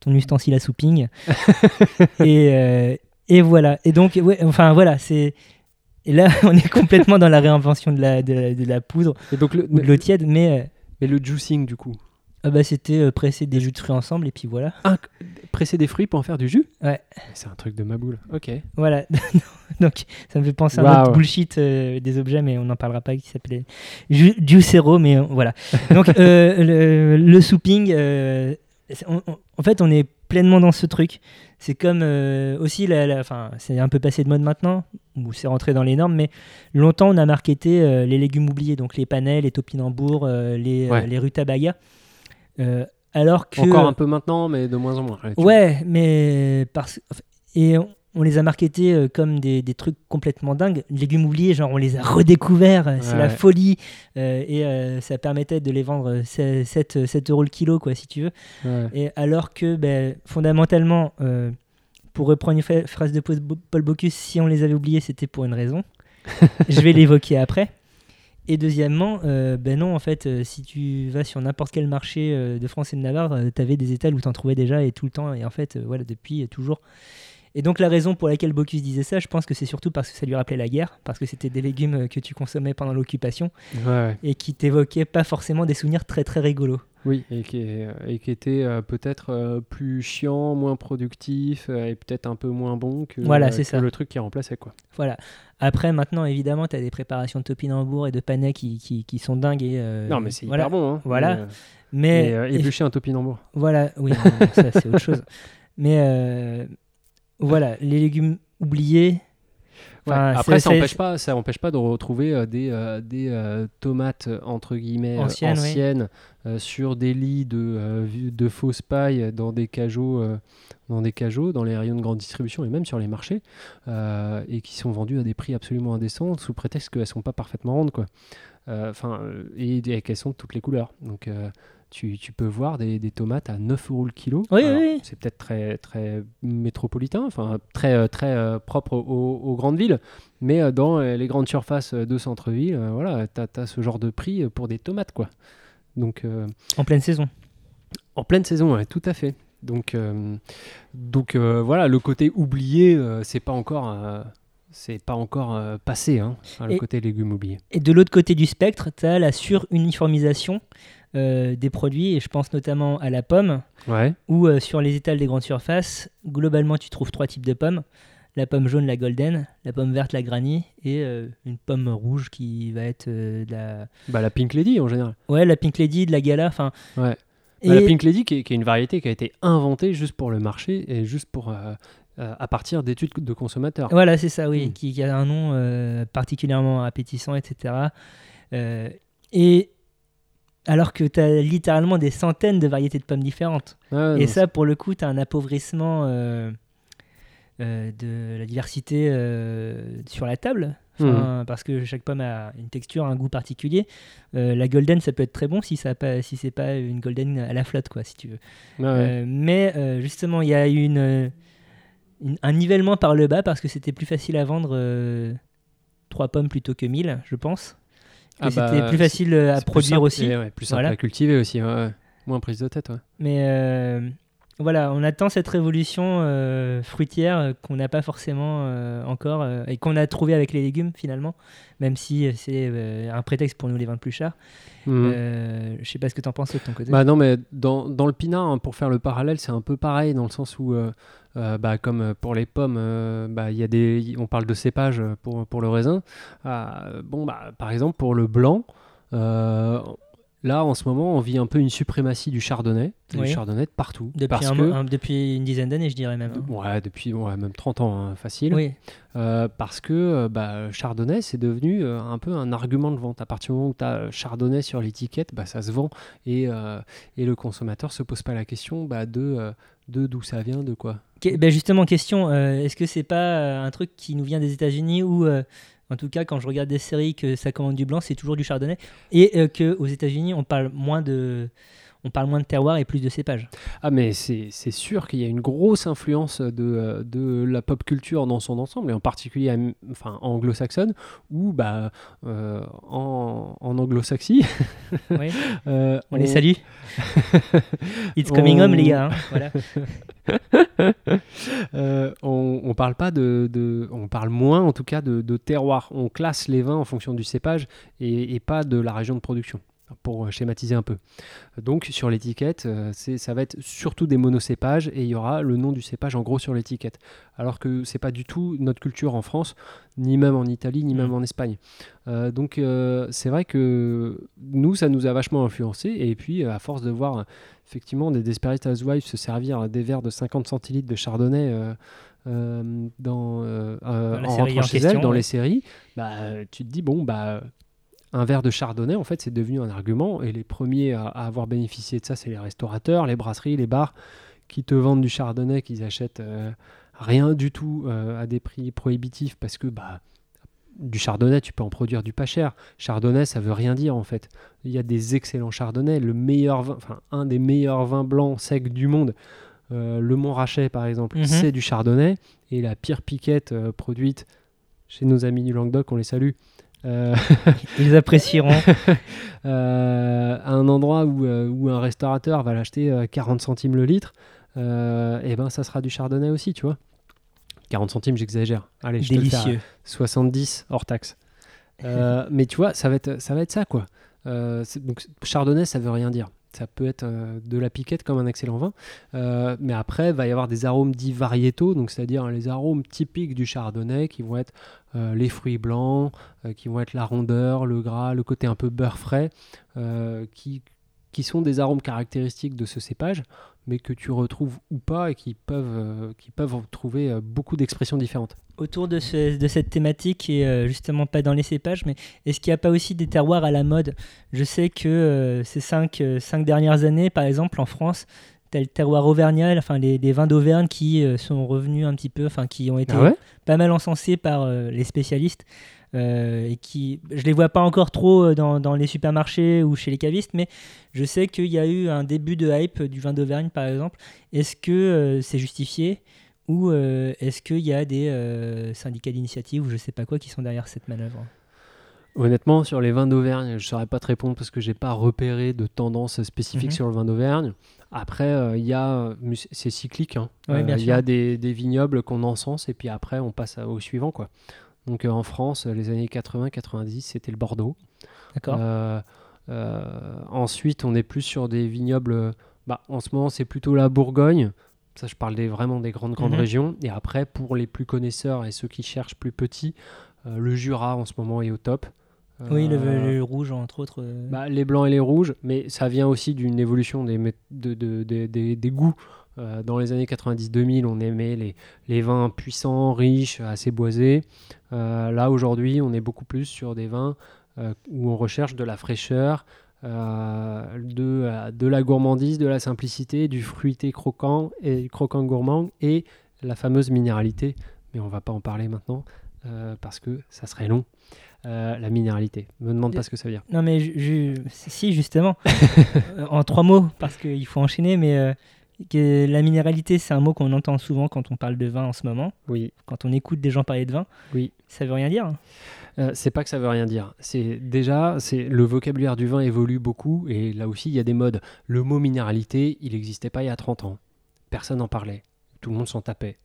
ton ustensile à souping. et, euh, et voilà. Et donc, ouais, enfin voilà, c'est. Et là, on est complètement dans la réinvention de la, de, la- de la poudre Et donc le, ou de l'eau tiède, mais euh, mais le juicing du coup. ah bah, c'était euh, presser des jus de fruits ensemble et puis voilà. Presser des fruits pour en faire du jus? Ouais. C'est un truc de ma boule. Ok. Voilà. donc, ça me fait penser à un autre bullshit euh, des objets, mais on n'en parlera pas, qui s'appelait Ju- Juicero, mais voilà. Donc, le, le souping, c'est- on- on- en fait, on est pleinement dans ce truc. C'est comme euh, aussi, la, la- enfin, c'est un peu passé de mode maintenant, ou c'est rentré dans les normes, mais longtemps, on a marketé euh, les légumes oubliés, donc les panais, les topinambours, euh, les, Ouais. les rutabagas. Alors que. Encore un peu maintenant, mais de moins en moins. Ouais, mais parce et on, on les a marketés euh, comme des, des trucs complètement dingues. Légumes oubliés, genre on les a redécouverts, euh, c'est la Ouais. folie. euh, et euh, ça permettait de les vendre euh, 7, 7, 7 euros le kilo, quoi, si tu veux. Ouais. Et alors que ben, fondamentalement, euh, pour reprendre une phrase de Paul Bocuse, si on les avait oubliés, c'était pour une raison. Je vais l'évoquer après. Et deuxièmement, euh, ben non, en fait, euh, si tu vas sur n'importe quel marché euh, de France et de Navarre, tu avais des étals où tu en trouvais déjà et tout le temps. Et en fait, voilà, depuis, toujours. Et donc, la raison pour laquelle Bocuse disait ça, je pense que c'est surtout parce que ça lui rappelait la guerre, parce que c'était des légumes euh, que tu consommais pendant l'occupation Ouais, ouais. et qui t'évoquaient pas forcément des souvenirs très très rigolos. Oui, et qui, est- et qui était euh, peut-être euh, plus chiant, moins productif euh, et peut-être un peu moins bon que, Voilà, euh, c'est ça. le truc qui remplaçait. quoi. Voilà. Après, maintenant, évidemment, tu as des préparations de topinambour et de panais qui, qui, qui sont dingues. Et, euh, non, mais c'est voilà. hyper bon. Hein. Voilà. Mais, euh, Mais, euh, un topinambour. voilà, oui, non, ça c'est autre chose. Mais euh, voilà, les légumes oubliés. Ouais. Après, ça n'empêche pas, ça empêche pas de retrouver euh, des, euh, des euh, tomates entre guillemets Anciennes, oui. sur des lits de, de fausses pailles dans des cajots, dans des cajots, dans les rayons de grande distribution et même sur les marchés, et qui sont vendues à des prix absolument indécents sous prétexte qu'elles sont pas parfaitement rondes, quoi. Enfin, et, et qu'elles sont de toutes les couleurs. Donc tu, tu peux voir des, des tomates à 9 euros le kilo. Oui, Alors, oui. C'est peut-être très, très métropolitain, enfin très, euh, très euh, propre aux, aux grandes villes. Mais euh, dans les grandes surfaces de centre-ville, voilà, tu as, ce genre de prix pour des tomates. quoi. Donc euh, En pleine saison. en pleine saison, ouais, tout à fait. Donc, euh, donc euh, voilà, le côté oublié, c'est pas encore, c'est pas encore euh, passé, hein, enfin, le Et- côté légumes oubliés. Et de l'autre côté du spectre, tu as la suruniformisation euh, des produits, et je pense notamment à la pomme, Ouais. où euh, sur les étals des grandes surfaces, globalement, tu trouves trois types de pommes. la pomme jaune, la golden, la pomme verte, la granny, et euh, une pomme rouge qui va être de la... Bah, la Pink Lady en général. Ouais, la pink lady, de la gala, enfin... Ouais. Et... Bah, la Pink Lady qui est, qui est une variété qui a été inventée juste pour le marché et juste pour à partir d'études de consommateurs. Voilà, c'est ça, oui, Mm. qui, qui a un nom euh, particulièrement appétissant, etc. Euh, et alors que tu as littéralement des centaines de variétés de pommes différentes. Ouais, et non, ça, pour le coup, tu as un appauvrissement euh, euh, de la diversité euh, sur la table. Enfin, Parce que chaque pomme a une texture, un goût particulier. La golden, ça peut être très bon si, ça pas, si c'est pas une golden à la flotte, quoi, si tu veux. ouais. Euh, mais justement, il y a eu une, une- un nivellement par le bas parce que c'était plus facile à vendre euh, 3 pommes plutôt que 1000, je pense. Ah bah, c'était plus facile à plus produire simple aussi. ouais, plus simple Voilà. à cultiver aussi. ouais, ouais. Moins prise de tête. Ouais. Mais euh, voilà, on attend cette révolution euh, fruitière euh, qu'on n'a pas forcément euh, encore et qu'on a trouvé avec les légumes finalement, même si c'est un prétexte pour nous les vendre plus cher. Euh, je sais pas ce que tu en penses de ton côté. Bah non, mais dans, dans le pinard, hein, pour faire le parallèle, c'est un peu pareil dans le sens où, euh, bah, comme pour les pommes, euh, bah, y a des, on parle de cépage pour, pour le raisin. Ah, bon, bah, par exemple, pour le blanc, là, en ce moment, on vit un peu une suprématie du chardonnay, Oui. du chardonnay de partout. depuis, parce un que, mo- un- depuis une dizaine d'années, je dirais même. hein. Ouais, depuis ouais, même 30 ans, hein, facile. Oui, Euh, parce que euh, bah, Chardonnay, c'est devenu euh, un peu un argument de vente. À partir du moment où tu as Chardonnay sur l'étiquette, bah, ça se vend et, euh, et le consommateur se pose pas la question bah, de, de d'où ça vient, de quoi. Que- ben justement, question, est-ce que c'est pas un truc qui nous vient des États-Unis ou en tout cas quand je regarde des séries que ça commande du blanc, c'est toujours du chardonnay. Et euh, que aux États-Unis on parle moins de on parle moins de terroir et plus de cépage. Ah, mais c'est sûr qu'il y a une grosse influence de, de la pop culture dans son ensemble, et en particulier enfin, anglo-saxonne, ou bah, euh, en, en anglo-saxie. Oui, euh, on les salue. It's coming On- home les gars. hein, voilà. Euh, on, on parle pas de, de- on parle moins en tout cas de, de terroir. On classe les vins en fonction du cépage et, et pas de la région de production. Pour euh, schématiser un peu. Donc sur l'étiquette, euh, ça va être surtout des monocépages et il y aura le nom du cépage en gros sur l'étiquette. Alors que c'est pas du tout notre culture en France, ni même en Italie, ni même en Espagne. Euh, donc euh, c'est vrai que nous, ça nous a vachement influencé. Et puis à force de voir effectivement des Desperate Housewives se servir des verres de 50 centilitres de chardonnay euh, dans, en rentrant en chez question, elle, dans ouais. les séries, bah, tu te dis, bon, bah, un verre de chardonnay, en fait, c'est devenu un argument. Et les premiers à, à avoir bénéficié de ça, c'est les restaurateurs, les brasseries, les bars qui te vendent du chardonnay, qu'ils achètent euh, rien du tout euh, à des prix prohibitifs parce que, bah, du chardonnay, tu peux en produire du pas cher. Chardonnay, ça veut rien dire en fait. Il y a des excellents chardonnays. Le meilleur vin, enfin un des meilleurs vins blancs secs du monde, euh, le Montrachet par exemple, Mhm. c'est du chardonnay. Et la pire piquette produite chez nos amis du Languedoc, on les salue, Ils apprécieront. euh, à un endroit où, euh, où un restaurateur va l'acheter euh, 40 centimes le litre, et ben ça sera du chardonnay aussi, tu vois. 40 centimes, j'exagère. Allez, je te le fais à Délicieux. 70 hors taxe. Euh, mais tu vois, ça va être ça, va être ça quoi. Euh, donc chardonnay, ça veut rien dire. Ça peut être euh, de la piquette comme un excellent vin, Euh, mais après, il va y avoir des arômes dits variétaux, donc c'est-à-dire les arômes typiques du chardonnay qui vont être euh, les fruits blancs, qui vont être la rondeur, le gras, le côté un peu beurre frais, qui sont des arômes caractéristiques de ce cépage, mais que tu retrouves ou pas et qui peuvent, euh, qui peuvent trouver euh, beaucoup d'expressions différentes. Autour de, ce- de cette thématique et euh, justement pas dans les cépages, mais est-ce qu'il n'y a pas aussi des terroirs à la mode? Je sais que ces cinq, cinq dernières années, par exemple en France, le terroir auvergnat, enfin les, les vins d'Auvergne qui sont revenus un petit peu, enfin qui ont été Ah ouais? pas mal encensés par les spécialistes. Euh, et qui, je les vois pas encore trop euh, dans, dans les supermarchés ou chez les cavistes, mais je sais qu'il y a eu un début de hype du vin d'Auvergne par exemple. Est-ce que euh, c'est justifié ou euh, est-ce qu'il y a des euh, syndicats d'initiative ou je sais pas quoi qui sont derrière cette manœuvre? Honnêtement, sur les vins d'Auvergne, je ne saurais pas te répondre parce que j'ai pas repéré de tendance spécifique Mhm. sur le vin d'Auvergne. Après, euh, il c'est- cyclique. hein. Ouais, Euh, Il y a des, des vignobles qu'on encense et puis après, on passe à- au suivant. Quoi. Donc euh, en France, les années 80-90, c'était le Bordeaux. D'accord Euh, euh, ensuite, on est plus sur des vignobles. Bah, en ce moment, c'est plutôt la Bourgogne. Ça, je parle des, vraiment des grandes, grandes Mhm. régions. Et après, pour les plus connaisseurs et ceux qui cherchent plus petits, euh, le Jura en ce moment est au top. Oui, le, le rouge, entre autres. euh, bah, les blancs et les rouges, mais ça vient aussi d'une évolution des, mé- de- de- de- des- des goûts. Euh, dans les années 90-2000, on aimait les, les vins puissants, riches, assez boisés. Euh, là, aujourd'hui, on est beaucoup plus sur des vins euh, où on recherche de la fraîcheur, de, de la gourmandise, de la simplicité, du fruité croquant et croquant gourmand et la fameuse minéralité. Mais on va pas en parler maintenant parce que ça serait long. Euh, la minéralité. Me demande pas ce que ça veut dire. Non, mais si, justement. En trois mots, parce qu'il faut enchaîner, mais euh, que la minéralité, c'est un mot qu'on entend souvent quand on parle de vin en ce moment. Oui. Quand on écoute des gens parler de vin. Oui. Ça veut rien dire. Euh, c'est pas que ça veut rien dire. C'est déjà, c'est le vocabulaire du vin évolue beaucoup et là aussi il y a des modes. Le mot minéralité, il n'existait pas il y a 30 ans. Personne n'en parlait. Tout le monde s'en tapait.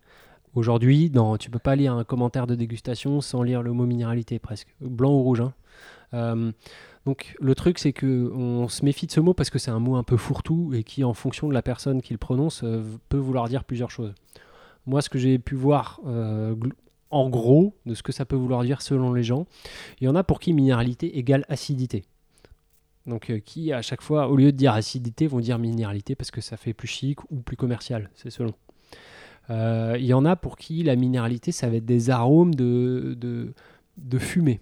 Aujourd'hui, dans, tu peux pas lire un commentaire de dégustation sans lire le mot minéralité presque, blanc ou rouge. hein. Euh, donc le truc c'est que on se méfie de ce mot parce que c'est un mot un peu fourre-tout et qui en fonction de la personne qui le prononce euh, peut vouloir dire plusieurs choses. Moi ce que j'ai pu voir euh, en gros de ce que ça peut vouloir dire selon les gens, il y en a pour qui minéralité égale acidité. Donc euh, qui à chaque fois au lieu de dire acidité vont dire minéralité parce que ça fait plus chic ou plus commercial, c'est selon. Il y en a pour qui la minéralité ça va être des arômes de fumée,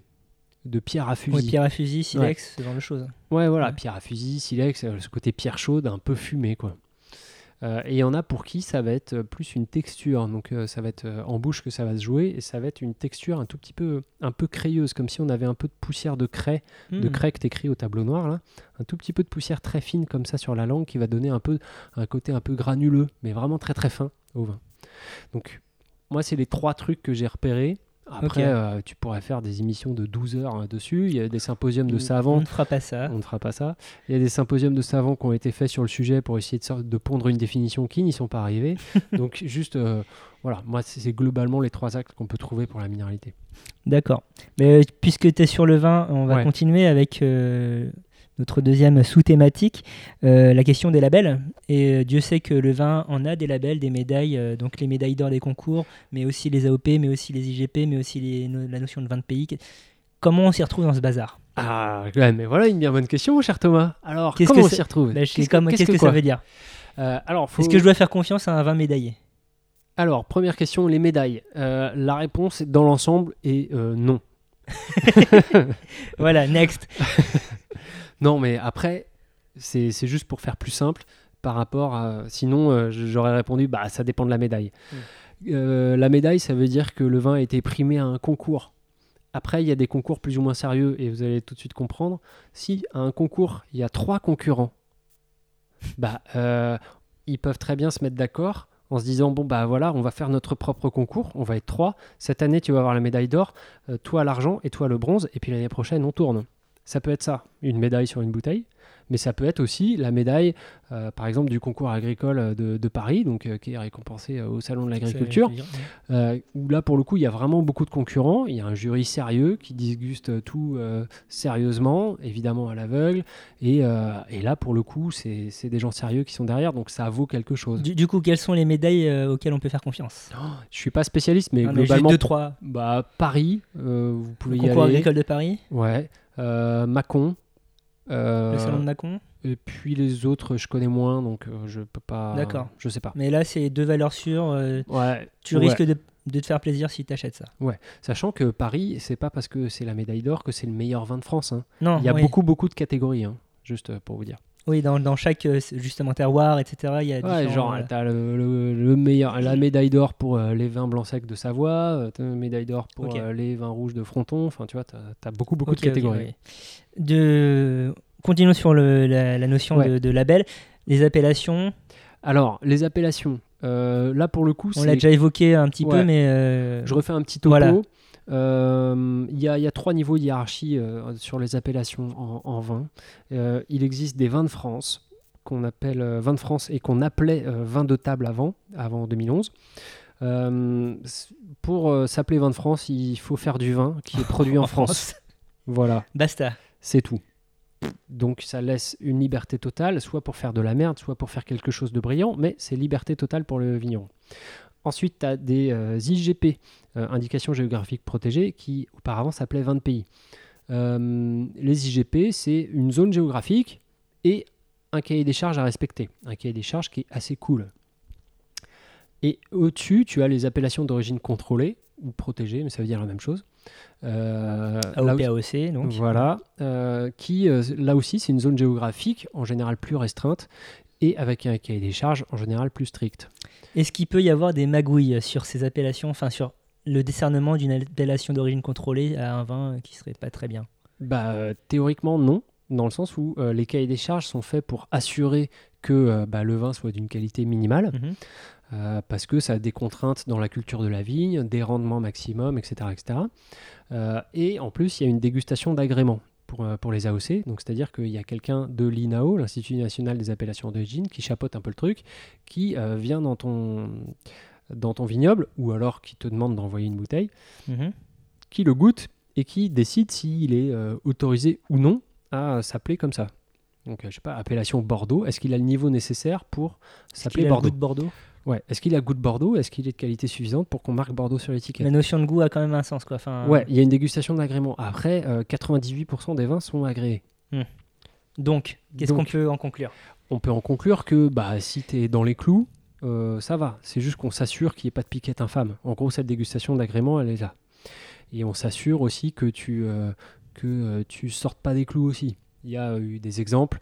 de pierre à fusil. Oui, pierre à fusil, silex, ce genre de choses. Ouais, voilà, Ouais. pierre à fusil, silex, euh, ce côté pierre chaude, un peu fumé, quoi. Euh, et il y en a pour qui ça va être euh, plus une texture, donc euh, ça va être euh, en bouche que ça va se jouer, et ça va être une texture un tout petit peu, un peu crayeuse, comme si on avait un peu de poussière de craie, de Hmm. craie que t'écris au tableau noir, là, un tout petit peu de poussière très fine comme ça sur la langue, qui va donner un peu un côté un peu granuleux, mais vraiment très très fin au vin. Donc moi c'est les trois trucs que j'ai repérés. Après, euh, tu pourrais faire des émissions de 12 heures hein, dessus. Il y a des symposiums de On savants ne fera pas ça. on ne fera pas ça. Il y a des symposiums de savants qui ont été faits sur le sujet pour essayer de, de pondre une définition qui n'y sont pas arrivés. Donc juste, euh, voilà, moi c'est globalement les trois actes qu'on peut trouver pour la minéralité. D'accord. Mais euh, puisque tu es sur le vin, on va Ouais. continuer avec euh, notre deuxième sous-thématique, euh, la question des labels. Et euh, Dieu sait que le vin en a des labels, des médailles, euh, donc les médailles d'or des concours, mais aussi les AOP, mais aussi les IGP, mais aussi les- no- la notion de vin de pays. Comment on s'y retrouve dans ce bazar? Ah, mais voilà une bien bonne question, cher Thomas. Alors, Qu'est-ce comment que on s'y retrouve? Bah, Qu'est-ce que, ça veut dire? Alors, faut- Est-ce que je dois faire confiance à un vin médaillé? Alors, première question, les médailles. La réponse dans l'ensemble est non. Voilà, next. Non, mais après, c'est juste pour faire plus simple par rapport à. Sinon, euh, j'aurais répondu, bah, ça dépend de la médaille. Euh, la médaille, ça veut dire que le vin a été primé à un concours. Après, il y a des concours plus ou moins sérieux et vous allez tout de suite comprendre. Si à un concours, il y a trois concurrents, bah, euh, ils peuvent très bien se mettre d'accord en se disant bon bah voilà on va faire notre propre concours on va être trois cette année tu vas avoir la médaille d'or euh, toi l'argent et toi le bronze et puis l'année prochaine on tourne ça peut être ça, une médaille sur une bouteille, mais ça peut être aussi la médaille, euh, par exemple, du concours agricole euh, de, de Paris, donc, euh, qui est récompensé euh, au Salon de l'Agriculture, euh, où là, pour le coup, il y a vraiment beaucoup de concurrents. Il y a un jury sérieux qui disguste tout euh, sérieusement, évidemment à l'aveugle, et, euh, et là, pour le coup, c'est des gens sérieux qui sont derrière, donc ça vaut quelque chose. Du, du coup, quelles sont les médailles euh, auxquelles on peut faire confiance? Je suis pas spécialiste, mais Non, mais juste globalement, deux, trois. bah, Paris, euh, vous pouvez Le y concours aller. agricole de Paris, Ouais. Euh, Mâcon. euh, le salon de Mâcon. Et puis les autres, je connais moins, donc euh, je peux pas. D'accord. Je sais pas. Mais là, c'est deux valeurs sûres. Ouais. tu ouais. risques de, de te faire plaisir si tu achètes ça. Sachant que Paris, c'est pas parce que c'est la médaille d'or que c'est le meilleur vin de France. hein. Non, Il y a oui. beaucoup, beaucoup de catégories, hein, juste pour vous dire. Oui, dans, dans chaque euh, justement terroir, etc. Il y a Ouais, genre, voilà. t'as le, le- le meilleur, la médaille d'or pour euh, les vins blancs secs de Savoie, euh, t'as une médaille d'or pour euh, les vins rouges de Fronton. Enfin, tu vois, t'as as beaucoup, beaucoup de catégories. De... Continuons sur le- la, la notion Ouais. de, de label. Les appellations, Alors, les appellations. euh, là, pour le coup, on l'a déjà évoqué un petit peu, mais euh, Je refais un petit topo. Voilà. Euh, Il y, a, il y a trois niveaux de hiérarchie euh, sur les appellations en, en vin. Euh, il existe des vins de France qu'on appelle vins de France et qu'on appelait vins de table avant, avant 2011. Euh, c- pour s'appeler vin de France, il faut faire du vin qui est produit en, France. Voilà, basta. c'est tout. Donc ça laisse une liberté totale, soit pour faire de la merde, soit pour faire quelque chose de brillant, mais c'est liberté totale pour le vigneron. Ensuite, tu as des euh, IGP, euh, indications géographiques protégées, qui auparavant s'appelaient 20 pays. Euh, les IGP, c'est une zone géographique et un cahier des charges à respecter. Un cahier des charges qui est assez cool. Et au-dessus, tu as les appellations d'origine contrôlée ou protégée, mais ça veut dire la même chose. Euh, là où- AOPAOC, donc. voilà, euh, qui euh, là aussi c'est une zone géographique en général plus restreinte et avec un cahier des charges en général plus strict. Est-ce qu'il peut y avoir des magouilles sur ces appellations, enfin sur le décernement d'une appellation d'origine contrôlée à un vin qui serait pas très bien? Bah théoriquement non, dans le sens où euh, les cahiers des charges sont faits pour assurer que euh, bah, le vin soit d'une qualité minimale, Mhm. euh, parce que ça a des contraintes dans la culture de la vigne, des rendements maximum, etc. etc. Et en plus, il y a une dégustation d'agrément pour, euh, pour les AOC. Donc, c'est-à-dire qu'il y a quelqu'un de l'INAO, l'Institut national des appellations d'origine, qui chapeaute un peu le truc, qui euh, vient dans ton, dans ton vignoble, ou alors qui te demande d'envoyer une bouteille, Mhm. qui le goûte et qui décide s'il est euh, autorisé ou non à s'appeler comme ça. Donc, je sais pas, appellation Bordeaux, est-ce qu'il a le niveau nécessaire pour s'appeler Bordeaux? Ouais, est-ce qu'il a goût de Bordeaux? Est-ce qu'il est de qualité suffisante pour qu'on marque Bordeaux sur l'étiquette? La notion de goût a quand même un sens, quoi. Enfin, Ouais, il y a une dégustation d'agrément. Après, euh, 98% des vins sont agréés. Donc, qu'est-ce qu'on peut en conclure? On peut en conclure que bah, si tu es dans les clous, euh, ça va. C'est juste qu'on s'assure qu'il n'y ait pas de piquette infâme. En gros, cette dégustation d'agrément, elle est là. Et on s'assure aussi que tu euh, que euh, tu sortes pas des clous aussi. Il y a eu des exemples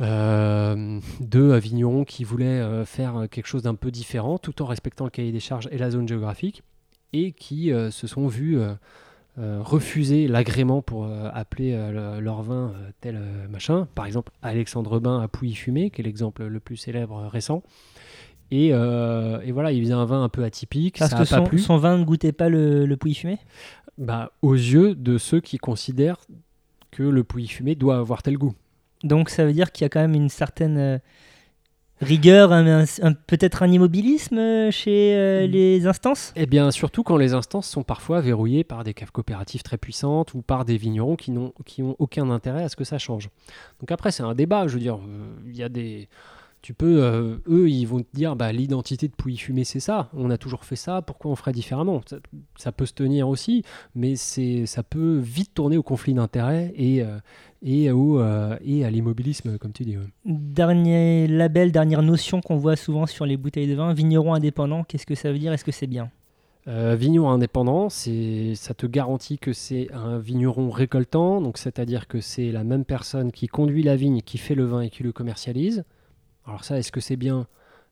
euh, de vignerons qui voulaient euh, faire quelque chose d'un peu différent tout en respectant le cahier des charges et la zone géographique et qui euh, se sont vus euh, refuser l'agrément pour appeler le- leur vin tel machin. Par exemple, Alexandre Bain à Pouilly-Fumé, qui est l'exemple le plus célèbre récent. Et, euh, et voilà, il faisait un vin un peu atypique, Parce ça que pas son, plu. son vin ne goûtait pas le, le pouilly fumé Bah, aux yeux de ceux qui considèrent que le Pouilly-Fumé doit avoir tel goût. Donc ça veut dire qu'il y a quand même une certaine euh, rigueur, un- un- un- peut-être un immobilisme euh, chez euh, Mm. les instances? Et bien surtout quand les instances sont parfois verrouillées par des caves coopératives très puissantes ou par des vignerons qui n'ont qui ont aucun intérêt à ce que ça change. Donc après c'est un débat, je veux dire, euh, il y a des tu peux, euh, eux, ils vont te dire, bah, l'identité de Pouilly Fumé, c'est ça. On a toujours fait ça. Pourquoi on ferait différemment? Ça, ça peut se tenir aussi, mais c'est, ça peut vite tourner au conflit d'intérêts et, euh, et, au, euh, et à l'immobilisme, comme tu dis. ouais. Dernier label, dernière notion qu'on voit souvent sur les bouteilles de vin, vigneron indépendant, qu'est-ce que ça veut dire? Est-ce que c'est bien? Euh, vigneron indépendant, c'est, ça te garantit que c'est un vigneron récoltant, donc c'est-à-dire que c'est la même personne qui conduit la vigne, qui fait le vin et qui le commercialise. Alors ça, est-ce que c'est bien?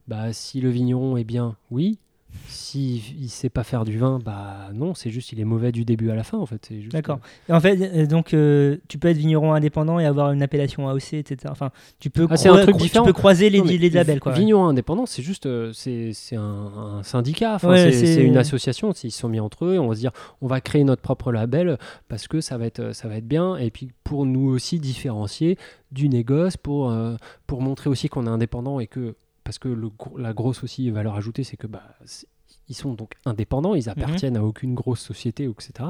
Bah si le vigneron est bien, oui. Si il sait pas faire du vin, bah non, c'est juste il est mauvais du début à la fin en fait. D'accord. Et en fait, euh, donc, euh, tu peux être vigneron indépendant et avoir une appellation AOC, etc. Enfin, tu peux, Ah, un truc tu peux croiser les, Non, les labels, quoi. Vigneron indépendant, c'est juste, euh, c'est c'est un, un syndicat, enfin, Ouais, c'est une association. Ils se sont mis entre eux, et on va se dire, on va créer notre propre label parce que ça va être, ça va être bien, et puis pour nous aussi différencier du négoce, pour euh, pour montrer aussi qu'on est indépendant et que parce que le, la grosse aussi valeur ajoutée, c'est que bah ils sont donc indépendants, ils appartiennent à aucune grosse société, etc.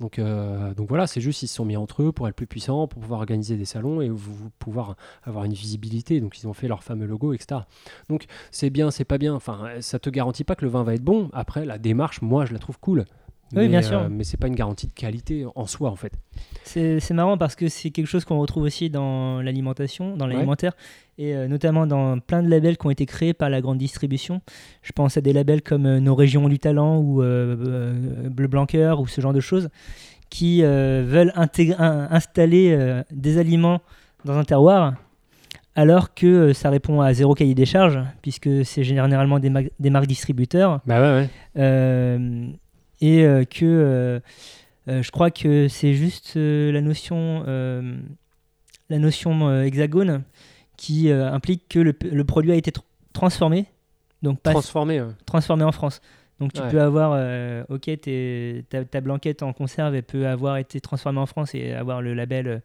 Donc, euh, donc voilà, c'est juste ils se sont mis entre eux pour être plus puissants, pour pouvoir organiser des salons et vous, pouvoir avoir une visibilité. Donc ils ont fait leur fameux logo, etc. Donc c'est bien, c'est pas bien. Enfin, ça te garantit pas que le vin va être bon. Après, la démarche, moi, je la trouve cool. Oui, bien sûr. euh, mais c'est pas une garantie de qualité en soi, en fait. C'est marrant parce que c'est quelque chose qu'on retrouve aussi dans l'alimentation, dans Ouais. Et euh, notamment dans plein de labels qui ont été créés par la grande distribution. Je pense à des labels comme euh, Nos Régions du Talent ou euh, Bleu Blanqueur ou ce genre de choses qui veulent un- installer des aliments dans un terroir alors que ça répond à zéro cahier des charges puisque c'est généralement des, ma- des marques distributeurs Bah ouais, ouais. et que je crois que c'est juste la notion, la notion euh, hexagone qui euh, implique que le, le produit a été tr- transformé, donc pas Transformé. ouais. transformé en France. Donc tu Ouais. peux avoir, euh, ok, ta, ta blanquette en conserve, elle peut avoir été transformée en France et avoir le label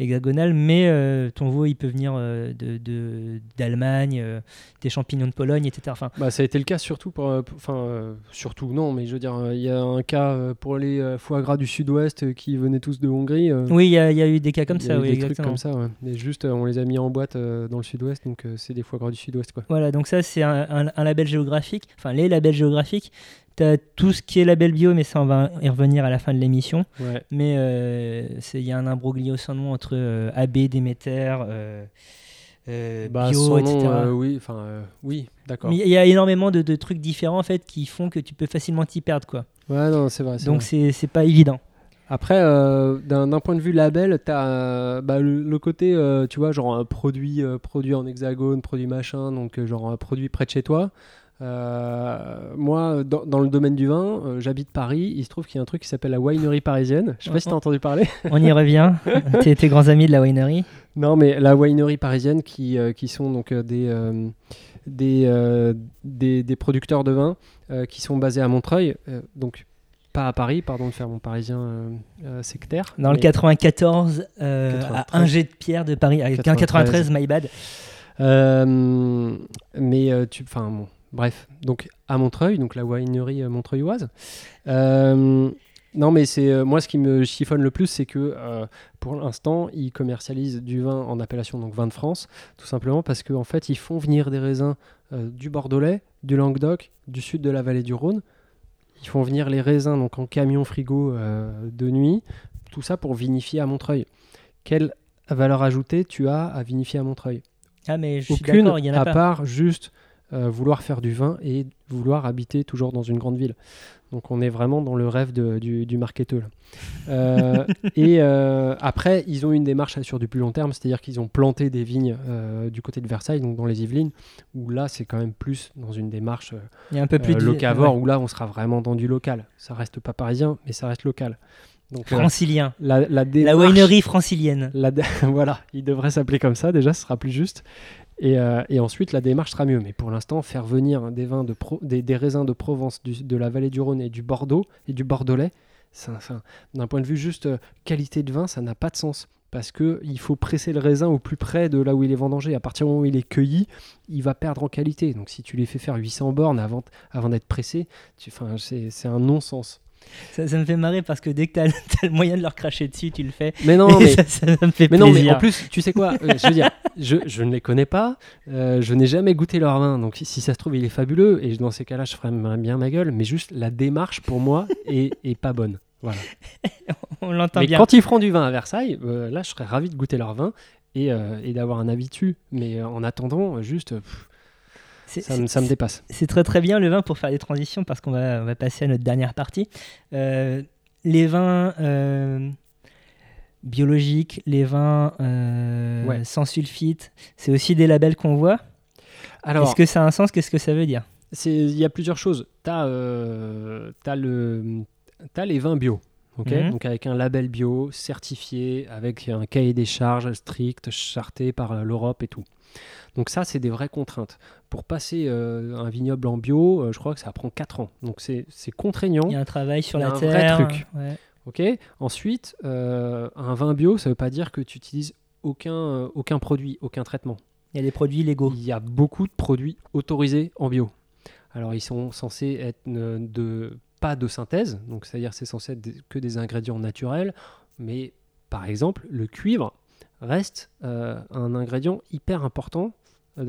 euh, hexagonal, mais euh, ton veau il peut venir euh, de- d'Allemagne, euh, des champignons de Pologne, etc. Enfin, Bah, ça a été le cas surtout pour. euh, Enfin, euh, surtout, non, mais je veux dire, euh, il y a un cas euh, pour les euh, foie gras du sud-ouest euh, qui venaient tous de Hongrie. euh, oui, il y, a y eu des cas comme il y a ça, eu oui, des trucs comme ça, ouais. Mais juste, euh, on les a mis en boîte euh, dans le sud-ouest, donc euh, c'est des foie gras du sud-ouest, quoi. Voilà, donc ça c'est un, un- un label géographique, enfin les labels géographiques. Tu as tout ce qui est label bio, mais ça on va y revenir à la fin de l'émission. Ouais. Mais euh, c'est- il y a un imbroglio sans nom entre euh, AB, Déméter, euh, euh, Bah, bio, etc. nom, euh, oui, enfin, euh, oui, d'accord. Il y a énormément de, de trucs différents en fait qui font que tu peux facilement t'y perdre quoi. Ouais, non, c'est vrai. Donc c'est pas évident. Après, d'un point de vue label, tu as le, le côté, tu vois, genre un produit, produit en hexagone, produit machin, donc genre un produit près de chez toi. Euh, moi, dans, dans le domaine du vin, euh, j'habite Paris, il se trouve qu'il y a un truc qui s'appelle la winery parisienne. Je sais pas si tu as entendu parler. On y revient. T'es tes grands amis de la winery? Non, mais la winery parisienne qui, euh, qui sont donc des, des, des, des producteurs de vin qui sont basés à Montreuil, donc pas à Paris, pardon de faire mon parisien sectaire. Dans le mais- 94, euh, à 93. un jet de pierre de Paris. À 93. 93, my bad. Mais tu, enfin bon, bref, donc à Montreuil, donc la winery euh, montreuilloise. Euh, non, mais c'est euh, moi ce qui me chiffonne le plus, c'est que euh, pour l'instant, ils commercialisent du vin en appellation donc vin de France, tout simplement parce qu'en fait, ils font venir des raisins du Bordelais, du Languedoc, du sud de la vallée du Rhône. Ils font venir les raisins donc en camion frigo de nuit, tout ça pour vinifier à Montreuil. Quelle valeur ajoutée tu as à vinifier à Montreuil? Ah mais je suis aucune, d'accord, il y en a à pas. part juste vouloir faire du vin et vouloir habiter toujours dans une grande ville. Donc on est vraiment dans le rêve de- du, du marketeur. Euh, et euh, après, ils ont une démarche sur du plus long terme, c'est-à-dire qu'ils ont planté des vignes euh, du côté de Versailles, donc dans les Yvelines, où là c'est quand même plus dans une démarche euh, Il y a un peu plus de locavore, ouais, où là on sera vraiment dans du local. Ça reste pas parisien, mais ça reste local. Donc euh, francilien. la, la winery francilienne. la voilà, il devrait s'appeler comme ça, déjà, ce sera plus juste. Et, euh, et ensuite, la démarche sera mieux. Mais pour l'instant, faire venir des, vins de des, raisins de Provence, de la vallée du Rhône et du Bordeaux et du Bordelais, d'un point de vue juste euh, qualité de vin, ça n'a pas de sens. Parce qu'il faut presser le raisin au plus près de là où il est vendangé. À partir du moment où il est cueilli, il va perdre en qualité. Donc si tu les fais faire 800 bornes avant, avant d'être pressé, c'est un non-sens. Ça, ça me fait marrer parce que dès que t'as as le moyen de leur cracher dessus, tu le fais. Mais non, mais ça, ça me fait Mais non, mais en plus, tu sais quoi euh, Je veux dire, je, je ne les connais pas, euh, je n'ai jamais goûté leur vin, donc si, ça se trouve, il est fabuleux, et dans ces cas-là, je ferais bien ma gueule, mais juste la démarche pour moi est, est pas bonne. Voilà. on l'entend Mais bien. quand ils feront du vin à Versailles, euh, là, je serais ravi de goûter leur vin et, et d'avoir un avis dessus. Mais en attendant, juste, pff, ça, me- c'est- ça me dépasse. C'est très très bien le vin pour faire des transitions parce qu'on va, on va passer à notre dernière partie. Euh, les vins euh, biologiques, les vins euh, Ouais. sans sulfite, c'est aussi des labels qu'on voit. Alors, Est-ce que ça a un sens? Qu'est-ce que ça veut dire? Il y a plusieurs choses. Tu as, le, les vins bio. Mhm. Donc avec un label bio certifié, avec un cahier des charges strict, charté par l'Europe et tout. Donc ça, c'est des vraies contraintes. Pour passer euh, un vignoble en bio, euh, je crois que ça prend 4 ans. Donc c'est contraignant. Il y a un travail sur Il y a la un vrai terre. truc. ouais. Ok. Ensuite, euh, un vin bio, ça ne veut pas dire que tu utilises aucun, aucun produit, aucun traitement. Il y a des produits légaux. Il y a beaucoup de produits autorisés en bio. Alors, ils sont censés être de pas de synthèse, donc c'est-à-dire c'est censé être que des ingrédients naturels, mais par exemple, le cuivre reste euh, un ingrédient hyper important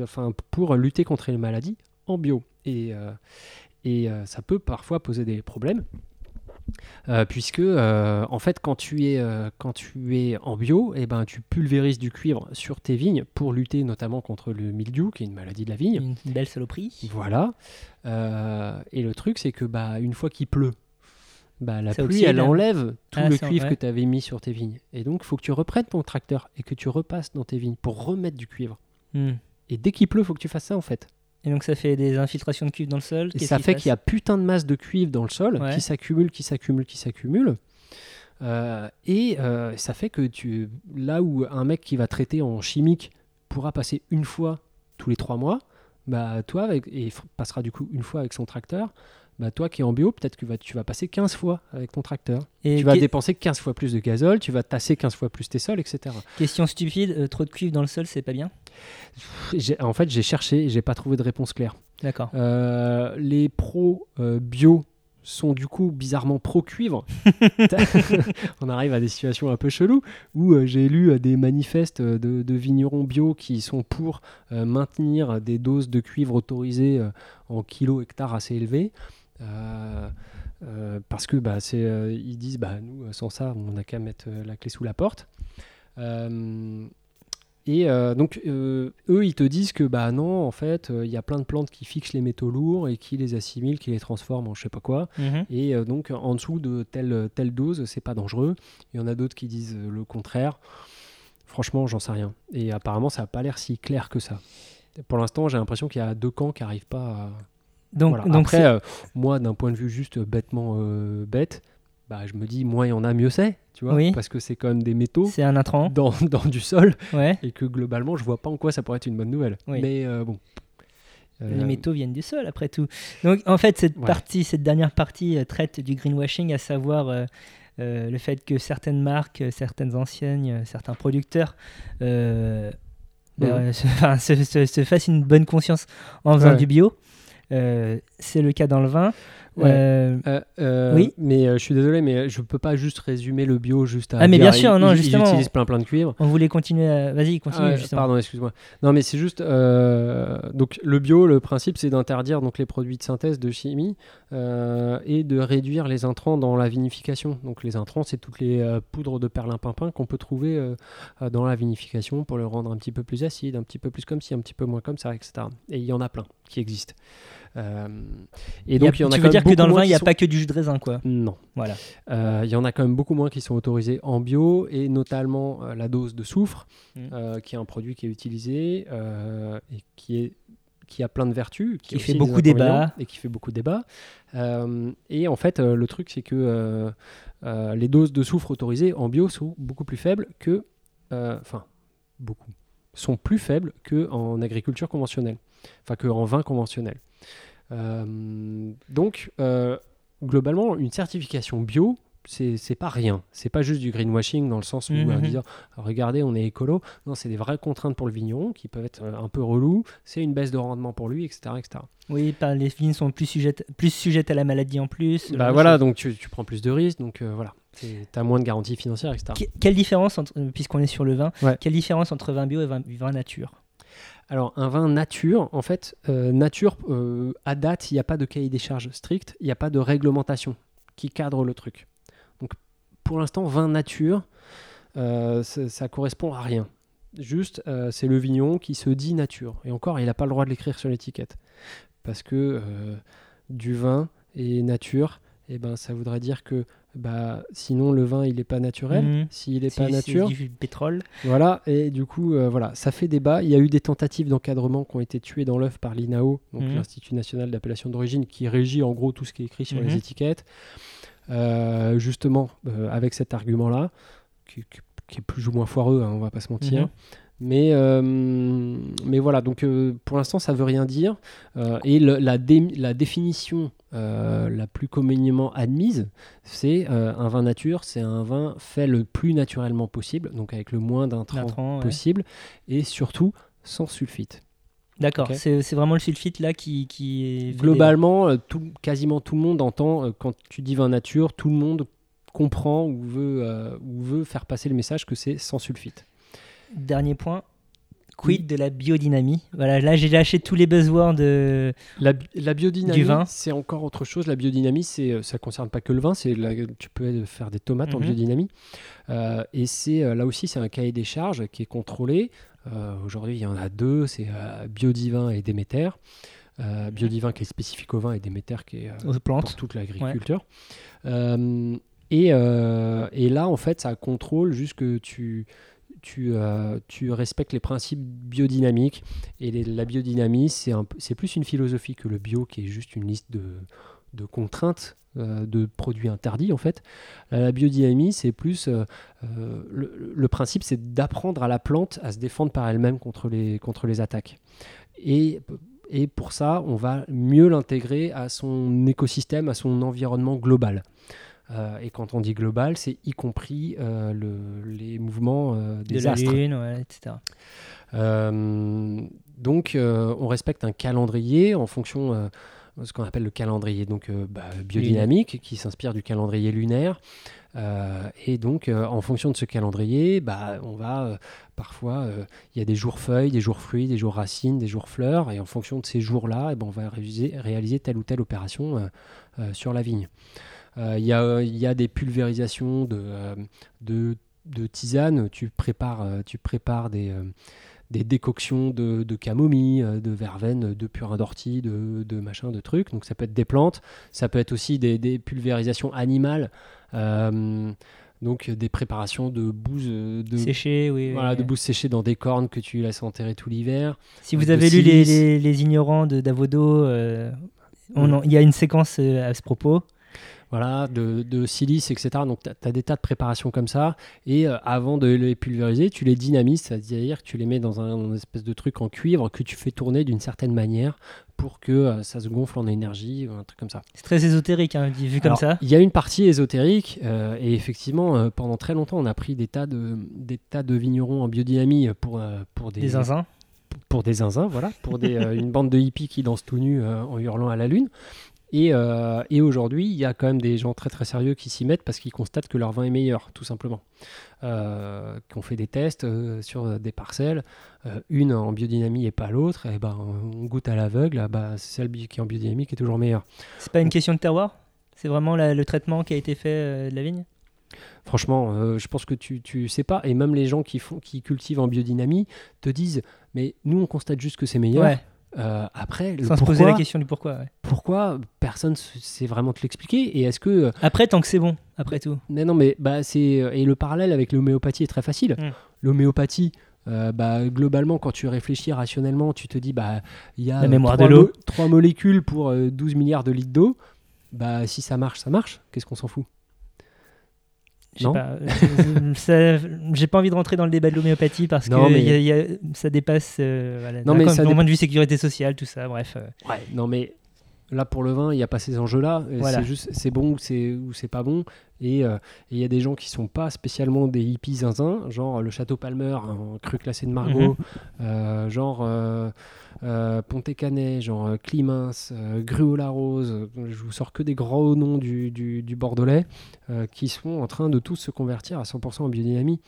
enfin, pour lutter contre les maladies en bio. Et, euh, et euh, ça peut parfois poser des problèmes. euh, puisque euh, en fait quand tu es euh, quand tu es en bio et ben tu pulvérises du cuivre sur tes vignes pour lutter notamment contre le mildiou qui est une maladie de la vigne Une belle saloperie. voilà. Euh, et le truc, c'est que bah, une fois qu'il pleut, bah, la pluie, oxyde. elle enlève tout Ah, le cuivre que tu avais mis sur tes vignes. Et donc, il faut que tu reprennes ton tracteur et que tu repasses dans tes vignes pour remettre du cuivre. Hmm. Et dès qu'il pleut, il faut que tu fasses ça, en fait. Et donc ça fait des infiltrations de cuivre dans le sol. Et ça fait qu'il y a putain de masse de cuivre dans le sol Ouais. qui s'accumule, qui s'accumule, qui s'accumule. Euh, et euh, ça fait que tu, là où un mec qui va traiter en chimique pourra passer une fois tous les trois mois, bah toi avec, et passera du coup une fois avec son tracteur, bah, toi qui es en bio, peut-être que tu vas passer 15 fois avec ton tracteur. Et tu vas dépenser 15 fois plus de gazole, tu vas tasser 15 fois plus tes sols, etc. question stupide, euh, trop de cuivre dans le sol, c'est pas bien? En fait, j'ai cherché et j'ai pas trouvé de réponse claire. D'accord. Euh, les pros euh, bio sont du coup bizarrement pro cuivre. On arrive à des situations un peu cheloues où euh, j'ai lu euh, des manifestes de, de vignerons bio qui sont pour euh, maintenir des doses de cuivre autorisées en kilos hectares assez élevées. Euh, euh, parce que bah, c'est, euh, ils disent bah, nous sans ça on n'a qu'à mettre la clé sous la porte. Et euh, donc, euh, eux, ils te disent que bah non, en fait, euh, il y a plein de plantes qui fixent les métaux lourds et qui les assimilent, qui les transforment en je sais pas quoi. Mhm. Et donc, en dessous de telle, telle dose, c'est pas dangereux. Il y en a d'autres qui disent le contraire. Franchement, j'en sais rien. Et apparemment, ça n'a pas l'air si clair que ça. Pour l'instant, j'ai l'impression qu'il y a deux camps qui n'arrivent pas à. Donc, Voilà. donc Après, euh, moi, d'un point de vue juste bêtement euh, bête, bah, je me dis, moins il y en a, mieux c'est. Tu vois Oui. Parce que c'est quand même des métaux c'est un intrant. dans, dans du sol Ouais. et que globalement, je vois pas en quoi ça pourrait être une bonne nouvelle. Oui. Mais euh, bon. Euh, Les métaux viennent du sol, après tout. Donc, en fait, cette Ouais. partie, cette dernière partie euh, traite du greenwashing, à savoir euh, euh, le fait que certaines marques, euh, certaines enseignes, euh, certains producteurs euh, ben, Mhm. euh, se, enfin, se- se- se fassent une bonne conscience en faisant Ouais. du bio. Euh, c'est le cas dans le vin. Ouais. Euh, Euh, Oui. Mais euh, je suis désolé, mais je peux pas juste résumer le bio juste à. Ah, mais bien sûr, non, ils- justement. Ils utilisent plein plein de cuivre. on voulait continuer à... Vas-y, continue, Ah justement. pardon, excuse-moi. Non, mais c'est juste. donc, le bio, le principe, c'est d'interdire donc les produits de synthèse de chimie et de réduire les intrants dans la vinification. Donc, les intrants, c'est toutes les poudres de perlimpinpin qu'on peut trouver dans la vinification pour le rendre un petit peu plus acide, un petit peu plus comme ci, un petit peu moins comme ça, etc. Et il y en a plein qui existent. Euh, et donc, il y en a tu veux dire que dans le vin, il n'y a sont- pas que du jus de raisin, quoi. Non. Voilà. Euh, Il y en a quand même beaucoup moins qui sont autorisés en bio, et notamment euh, la dose de soufre, Mm. euh, qui est un produit qui est utilisé et qui, est, qui a plein de vertus, Qui a fait beaucoup inconvénients débat. Et qui fait beaucoup débat. Euh, et en fait, le truc, c'est que les doses de soufre autorisées en bio sont beaucoup plus faibles que. Enfin, beaucoup. sont plus faibles qu'en agriculture conventionnelle. Enfin, qu'en vin conventionnel. Euh, donc, euh, globalement, une certification bio, c'est pas rien. C'est pas juste du greenwashing dans le sens où Mhm. euh, dire regardez, on est écolo. Non, c'est des vraies contraintes pour le vigneron qui peuvent être euh, un peu relous. C'est une baisse de rendement pour lui, etc. etc. Oui, les vignes sont plus sujettes, plus sujettes à la maladie en plus. Bah voilà, donc tu, tu prends plus de risques, donc euh, voilà. Tu as moins de garanties financières, etc. Que- Quelle différence, puisqu'on est sur le vin, Ouais. quelle différence entre vin bio et vin, vin nature? Alors, un vin nature, en fait, euh, nature, euh, à date, il n'y a pas de cahier des charges strict, il n'y a pas de réglementation qui cadre le truc. Donc, pour l'instant, vin nature, euh, ça, correspond à rien. Juste, c'est le vigneron qui se dit nature. Et encore, il n'a pas le droit de l'écrire sur l'étiquette. Parce que du vin et nature, eh ben, ça voudrait dire que bah, sinon le vin il n'est pas naturel. Mhm. S'il n'est Si pas nature, du pétrole. voilà, et du coup, euh, voilà, ça fait débat. Il y a eu des tentatives d'encadrement qui ont été tuées dans l'œuf par l'INAO, donc Mhm. l'Institut national d'appellation d'origine, qui régit en gros tout ce qui est écrit sur Mhm. les étiquettes. Euh, justement, euh, avec cet argument-là, qui, qui- qui est plus ou moins foireux, hein, on va pas se mentir. Mais, euh, mais voilà, donc euh, pour l'instant, ça veut rien dire. Euh, et le- la, dé- la définition euh, la plus communément admise, c'est euh, un vin nature, c'est un vin fait le plus naturellement possible, donc avec le moins d'intrants ouais. possible, et surtout sans sulfite. D'accord, Ok. c'est c'est vraiment le sulfite là qui, qui est. Globalement, euh, tout- quasiment tout le monde entend, quand tu dis vin nature, tout le monde comprend ou veut, ou veut faire passer le message que c'est sans sulfite. Dernier point. Quid de la biodynamie Voilà, là j'ai lâché tous les buzzwords. De... La, la biodynamie, Du vin. c'est encore autre chose. La biodynamie, c'est, euh, ça concerne pas que le vin. C'est tu peux faire des tomates en Mhm. biodynamie. Euh, et c'est euh, là aussi, c'est un cahier des charges qui est contrôlé. Euh, aujourd'hui, il y en a deux. C'est euh, Biodivin et Déméter. Biodivin qui est spécifique au vin et Déméter qui est pour toute l'agriculture. Et, et là, en fait, ça contrôle juste que tu, tu, euh, tu respectes les principes biodynamiques. Et la biodynamie, c'est plus une philosophie que le bio, qui est juste une liste de, contraintes. euh, de produits interdits en fait. La biodynamie, c'est plus euh, le, principe, c'est d'apprendre à la plante à se défendre par elle-même contre les, attaques. Et pour ça, on va mieux l'intégrer à son écosystème, à son environnement global. Euh, et quand on dit global, c'est y compris euh, le- les mouvements euh, des de la astres. lune, ouais, etc. Donc, on respecte un calendrier en fonction de ce qu'on appelle le calendrier donc, bah, biodynamique, qui s'inspire du calendrier lunaire. Et donc, en fonction de ce calendrier, bah, on va parfois, il y a des jours feuilles, des jours fruits, des jours racines, des jours fleurs, et en fonction de ces jours-là, eh ben, on va réaliser, réaliser telle ou telle opération sur la vigne. Euh, Il y, y a des pulvérisations de, euh, de, de tisanes, tu prépares, euh, tu prépares des, des décoctions de, de camomille, de verveine, de purin d'ortie, de, de machin, de trucs. Donc ça peut être des plantes, ça peut être aussi des, des pulvérisations animales. euh, donc des préparations de bouses de, Séché, oui. oui, voilà, oui. de bouses séchées dans des cornes que tu laisses enterrer tout l'hiver. Si vous avez lu les, les- les ignorants de Davodo, euh, il y a une séquence à ce propos. Voilà, de, de silice, etc. Donc tu as, des tas de préparations comme ça. Et euh, avant de les pulvériser, tu les dynamises, c'est-à-dire que tu les mets dans un, espèce de truc en cuivre que tu fais tourner d'une certaine manière pour que euh, ça se gonfle en énergie, ou un truc comme ça. C'est très ésotérique, hein, vu comme Alors, ça. Il y a une partie ésotérique, euh, et effectivement, pendant très longtemps, on a pris des tas de, des tas de vignerons en biodynamie pour, pour des, Des zinzins. pour des zinzins, voilà, pour des, euh, une bande de hippies qui dansent tout nus euh, en hurlant à la lune. Et, euh, et aujourd'hui, il y a quand même des gens très très sérieux qui s'y mettent parce qu'ils constatent que leur vin est meilleur, tout simplement. Euh, qui ont fait des tests euh, sur des parcelles, euh, une en biodynamie et pas l'autre, et ben on goûte à l'aveugle, ah bah, c'est celle qui est en biodynamie qui est toujours meilleure. C'est pas une question de terroir? C'est vraiment la- le traitement qui a été fait de la vigne? Franchement, euh, je pense que tu, tu sais pas, et même les gens qui, font, qui cultivent en biodynamie te disent, mais nous on constate juste que c'est meilleur. Ouais, Euh, après, le sans se pourquoi, poser la question du pourquoi. ouais. pourquoi personne sait vraiment te l'expliquer Et est-ce que euh, Après, tant que c'est bon, après tout. Mais non, mais bah, c'est euh, et le parallèle avec l'homéopathie est très facile. Mm. L'homéopathie, euh, bah, globalement, quand tu réfléchis rationnellement, tu te dis bah il y a La mémoire trois de l'eau. mo- trois molécules pour euh, 12 milliards de litres d'eau. Bah si ça marche, ça marche. Qu'est-ce qu'on s'en fout? Non. pas, euh, J'ai pas envie de rentrer dans le débat de l'homéopathie parce que Non, mais- y a- y a- ça dépasse. euh, voilà, Non, mais point- ça point de vue sécurité sociale, tout ça, bref. euh. Ouais. Non mais là pour le vin, il n'y a pas ces enjeux-là. Euh, Voilà. C'est juste c'est bon ou c'est ou c'est pas bon. Et euh, il y a des gens qui sont pas spécialement des hippies zinzin, genre le Château Palmer, un cru classé de Margaux, euh, genre euh, Pontet-Canet, genre euh, Climins, euh, Gruau-la-Rose. euh, Je vous sors que des gros noms du, du, du Bordelais qui sont en train de tous se convertir à 100% en biodynamie.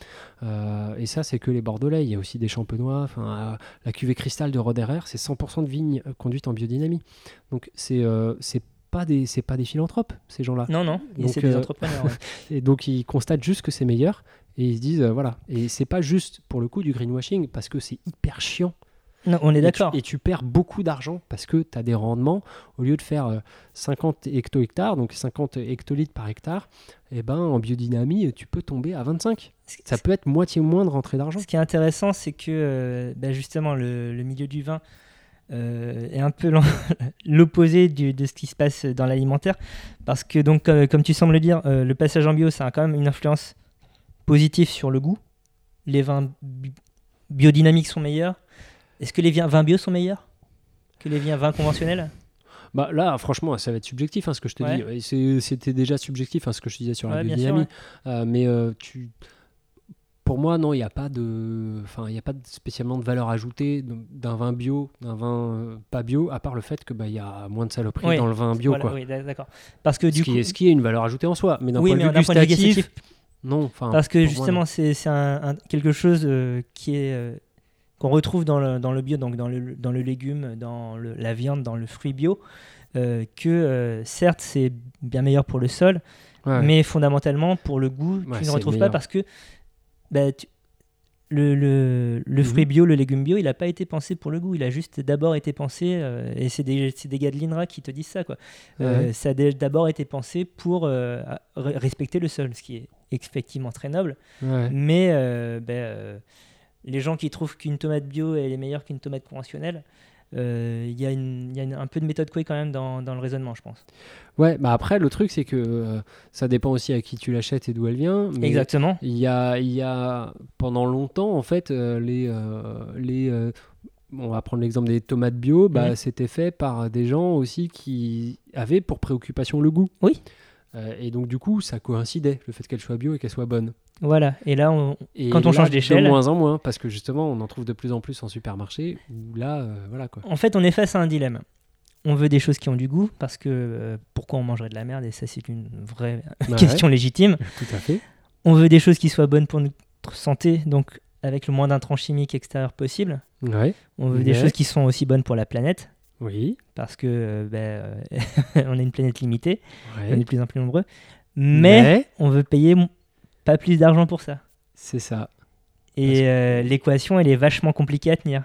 Et ça, c'est que les Bordelais. Il y a aussi des Champenois. La cuvée Cristal de Roderer, c'est 100% de vignes conduites en biodynamie. Donc c'est des c'est pas des philanthropes ces gens-là. Non, non, c'est des euh, entrepreneurs. ouais. Et donc ils constatent juste que c'est meilleur et ils se disent euh, voilà. Et c'est pas juste pour le coup du greenwashing parce que c'est hyper chiant. Non, on est d'accord. Et, tu perds beaucoup d'argent parce que tu as des rendements au lieu de faire euh, 50 hecto-hectares, donc 50 hectolitres par hectare, et ben en biodynamie tu peux tomber à 25. Ça peut être moitié moins de rentrée d'argent. Ce qui est intéressant, c'est que euh, bah, justement le, le milieu du vin euh, est un peu l'opposé de ce qui se passe dans l'alimentaire, parce que donc euh, comme tu sembles le dire, euh, le passage en bio, ça a quand même une influence positive sur le goût. Les vins bi- biodynamiques sont meilleurs. Est-ce que les vins, bio sont meilleurs que les vins, conventionnels? Bah là, franchement, ça va être subjectif, hein, ce que je te Ouais. dis. C'était déjà subjectif, hein, ce que je disais sur la Ouais, biodynamie. Euh, mais euh, tu... pour moi, non, il n'y a pas de, enfin, il a pas de- spécialement de valeur ajoutée d'un vin bio, d'un vin euh, pas bio, à part le fait que bah, il y a moins de saloperies dans le vin bio, Voilà, quoi. oui, d'accord. Parce que ce, du qui coup, est, ce qui est une valeur ajoutée en soi, mais d'un oui, point, de vue gustatif, non. Parce que justement, c'est quelque chose qui est qu'on retrouve dans le, dans le bio, donc dans le, dans le légume, dans le- la viande, dans le fruit bio, euh, que euh, certes c'est bien meilleur pour le sol, Ouais. mais fondamentalement pour le goût, Ouais, tu ne retrouves pas parce que bah, tu- le, le, le Mhm. fruit bio, le légume bio, il n'a pas été pensé pour le goût, il a juste d'abord été pensé, euh, et c'est des, des gars de l'INRA qui te disent ça, quoi. Ouais. ça a d'abord été pensé pour respecter le sol, ce qui est effectivement très noble. Mais euh, les gens qui trouvent qu'une tomate bio elle est meilleure qu'une tomate conventionnelle, euh, il y a, une- il y a une- un peu de méthode couée quand même dans, dans le raisonnement, je pense. Ouais, bah après, le truc, c'est que euh, ça dépend aussi à qui tu l'achètes et d'où elle vient. Mais Exactement. Il y a, y a pendant longtemps, en fait, euh, les, les, on va prendre l'exemple des tomates bio, bah, c'était fait par des gens aussi qui avaient pour préoccupation le goût. Oui. Euh, et donc du coup, ça coïncidait, le fait qu'elle soit bio et qu'elle soit bonne. Voilà. Et là, on, Et Quand on là, change d'échelle- De moins en moins, parce que justement, on en trouve de plus en plus en supermarché. Où là, euh, voilà quoi. En fait, on est face à un dilemme. On veut des choses qui ont du goût, parce que euh, pourquoi on mangerait de la merde Et ça, c'est une vraie Bah question légitime. tout à fait. On veut des choses qui soient bonnes pour notre santé, donc avec le moins d'intrants chimiques extérieurs possible. Ouais. On veut des choses qui sont aussi bonnes pour la planète, Oui. parce que euh, ben, euh, on a une planète limitée, on est de plus en plus nombreux. Mais, Mais on veut payer pas plus d'argent pour ça. c'est ça. Et que- euh, l'équation, elle est vachement compliquée à tenir.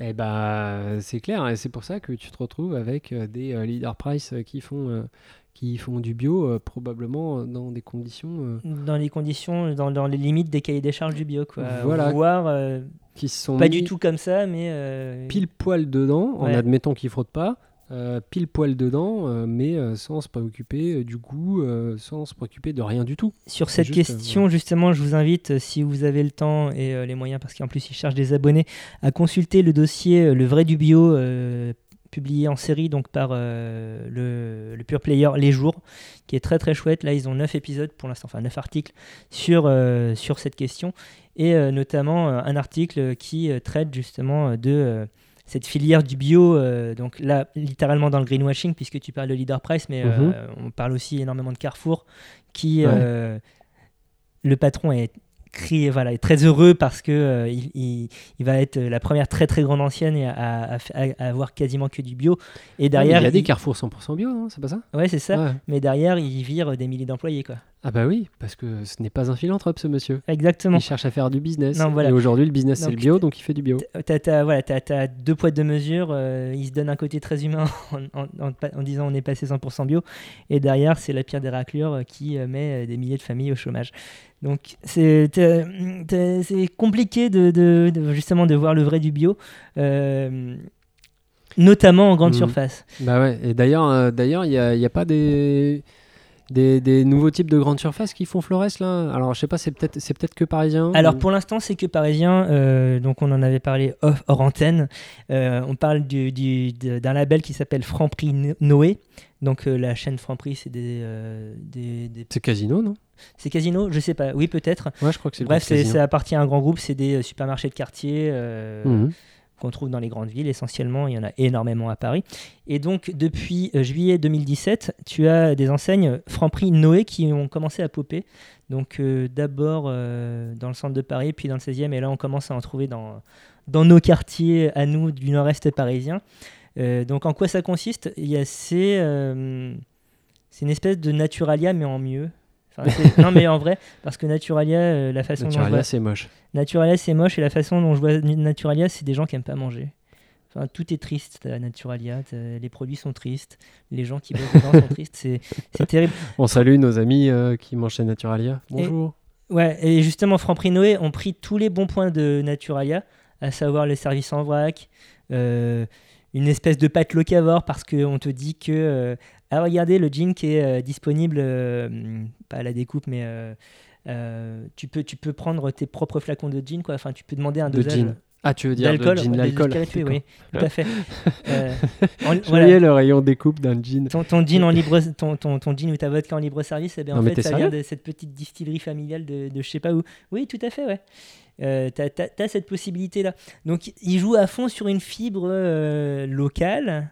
Eh bah, c'est clair, et c'est pour ça que tu te retrouves avec des euh, leader price qui font, euh, qui font du bio, euh, probablement dans des conditions Dans les conditions, dans, dans les limites des cahiers des charges du bio. Quoi. Voilà. Voire qui se sont pas du tout comme ça, mais. euh, pile poil dedans, en Ouais. admettant qu'ils frottent pas, euh, pile poil dedans, euh, mais sans se préoccuper du goût, sans se préoccuper de rien du tout. Sur cette juste, question, justement, je vous invite, si vous avez le temps et les moyens, parce qu'en plus, ils cherchent des abonnés, à consulter le dossier Le vrai du bio, publié en série donc par euh, le, le Pure Player Les Jours, qui est très très chouette. Là, ils ont 9 épisodes pour l'instant, enfin 9 articles sur, euh, sur cette question, et euh, notamment un article qui traite justement de cette filière du bio, euh, donc là, littéralement dans le greenwashing, puisque tu parles de Leader Price, mais euh, Mhm. on parle aussi énormément de Carrefour, qui, Ouais. euh, le patron est, crie, voilà, est très heureux parce que euh, il, il- il va être la première très très grande ancienne et à, à- à- à avoir quasiment que du bio. Et derrière, il y a des carrefours 100% bio, hein, c'est pas ça? Ouais, c'est ça. Ouais. Mais derrière, il vire des milliers d'employés, quoi. Ah bah oui, parce que ce n'est pas un philanthrope ce monsieur. Exactement. Il cherche à faire du business. Non, voilà. Et aujourd'hui, le business c'est le bio, donc il fait du bio. T'as, voilà, t'as, t'as deux poids deux mesures. euh, il se donne un côté très humain en, en- en- en disant on est passé 100% bio. Et derrière, c'est la pire des raclures euh, qui met des milliers de familles au chômage. Donc c'est, compliqué de, de- de- justement de voir le vrai du bio. euh, notamment en grande Mhm. surface. Bah ouais, et d'ailleurs, euh, d'ailleurs, il n'y a, il y a pas des, des, des nouveaux types de grandes surfaces qui font Flores là? Alors je sais pas, c'est peut-être c'est peut-être que parisien. Alors ou- pour l'instant, c'est que parisien. euh, donc on en avait parlé off, hors antenne. Euh, on parle du- du- de- d'un label qui s'appelle Franprix No- Noé. Donc la chaîne Franprix, c'est des, des, des- c'est Casino, non? C'est Casino, je sais pas. Oui peut-être. Ouais, je crois que c'est Bref, ça appartient à un grand groupe. C'est des euh, supermarchés de quartier. euh, Mhm. qu'on trouve dans les grandes villes essentiellement, il y en a énormément à Paris. Et donc depuis euh, juillet 2017, tu as des enseignes Franprix Noé qui ont commencé à popper. Donc euh, d'abord euh, dans le centre de Paris, puis dans le 16e, et là on commence à en trouver dans, dans nos quartiers à nous du nord-est parisien. Donc en quoi ça consiste? Il y a c'est une espèce de Naturalia mais en mieux. Enfin, non mais en vrai, parce que Naturalia, euh, la façon dont je vois Naturalia, c'est moche. Naturalia, c'est moche et la façon dont je vois Naturalia, c'est des gens qui aiment pas manger. Enfin, tout est triste à Naturalia. Les produits sont tristes. Les gens qui bossent dedans sont tristes. C'est c'est terrible. On salue nos amis euh, qui mangent chez Naturalia. Bonjour. Ouais, et justement, Franprix Noé ont pris tous les bons points de Naturalia, à savoir les services en vrac, euh, une espèce de pâte locavore parce qu'on te dit que. euh, ah, regardez, le jean qui est euh, disponible, euh, pas à la découpe, mais. euh, tu, peux, tu peux prendre tes propres flacons de gin, quoi. Enfin, tu peux demander un De dosage gin. Ah, tu veux dire l'alcool. d'accord. oui, tout à fait. Euh, en- voilà. le rayon découpe d'un gin. Ton, ton jean en libre, ton, ton, ton jean ou ta vodka en libre service, eh bien, Non, en fait, ça vient de cette petite distillerie familiale de, de je sais pas où. Oui, tout à fait, ouais. Euh, t'as, t'as- t'as cette possibilité-là. Donc, ils jouent à fond sur une fibre euh, locale.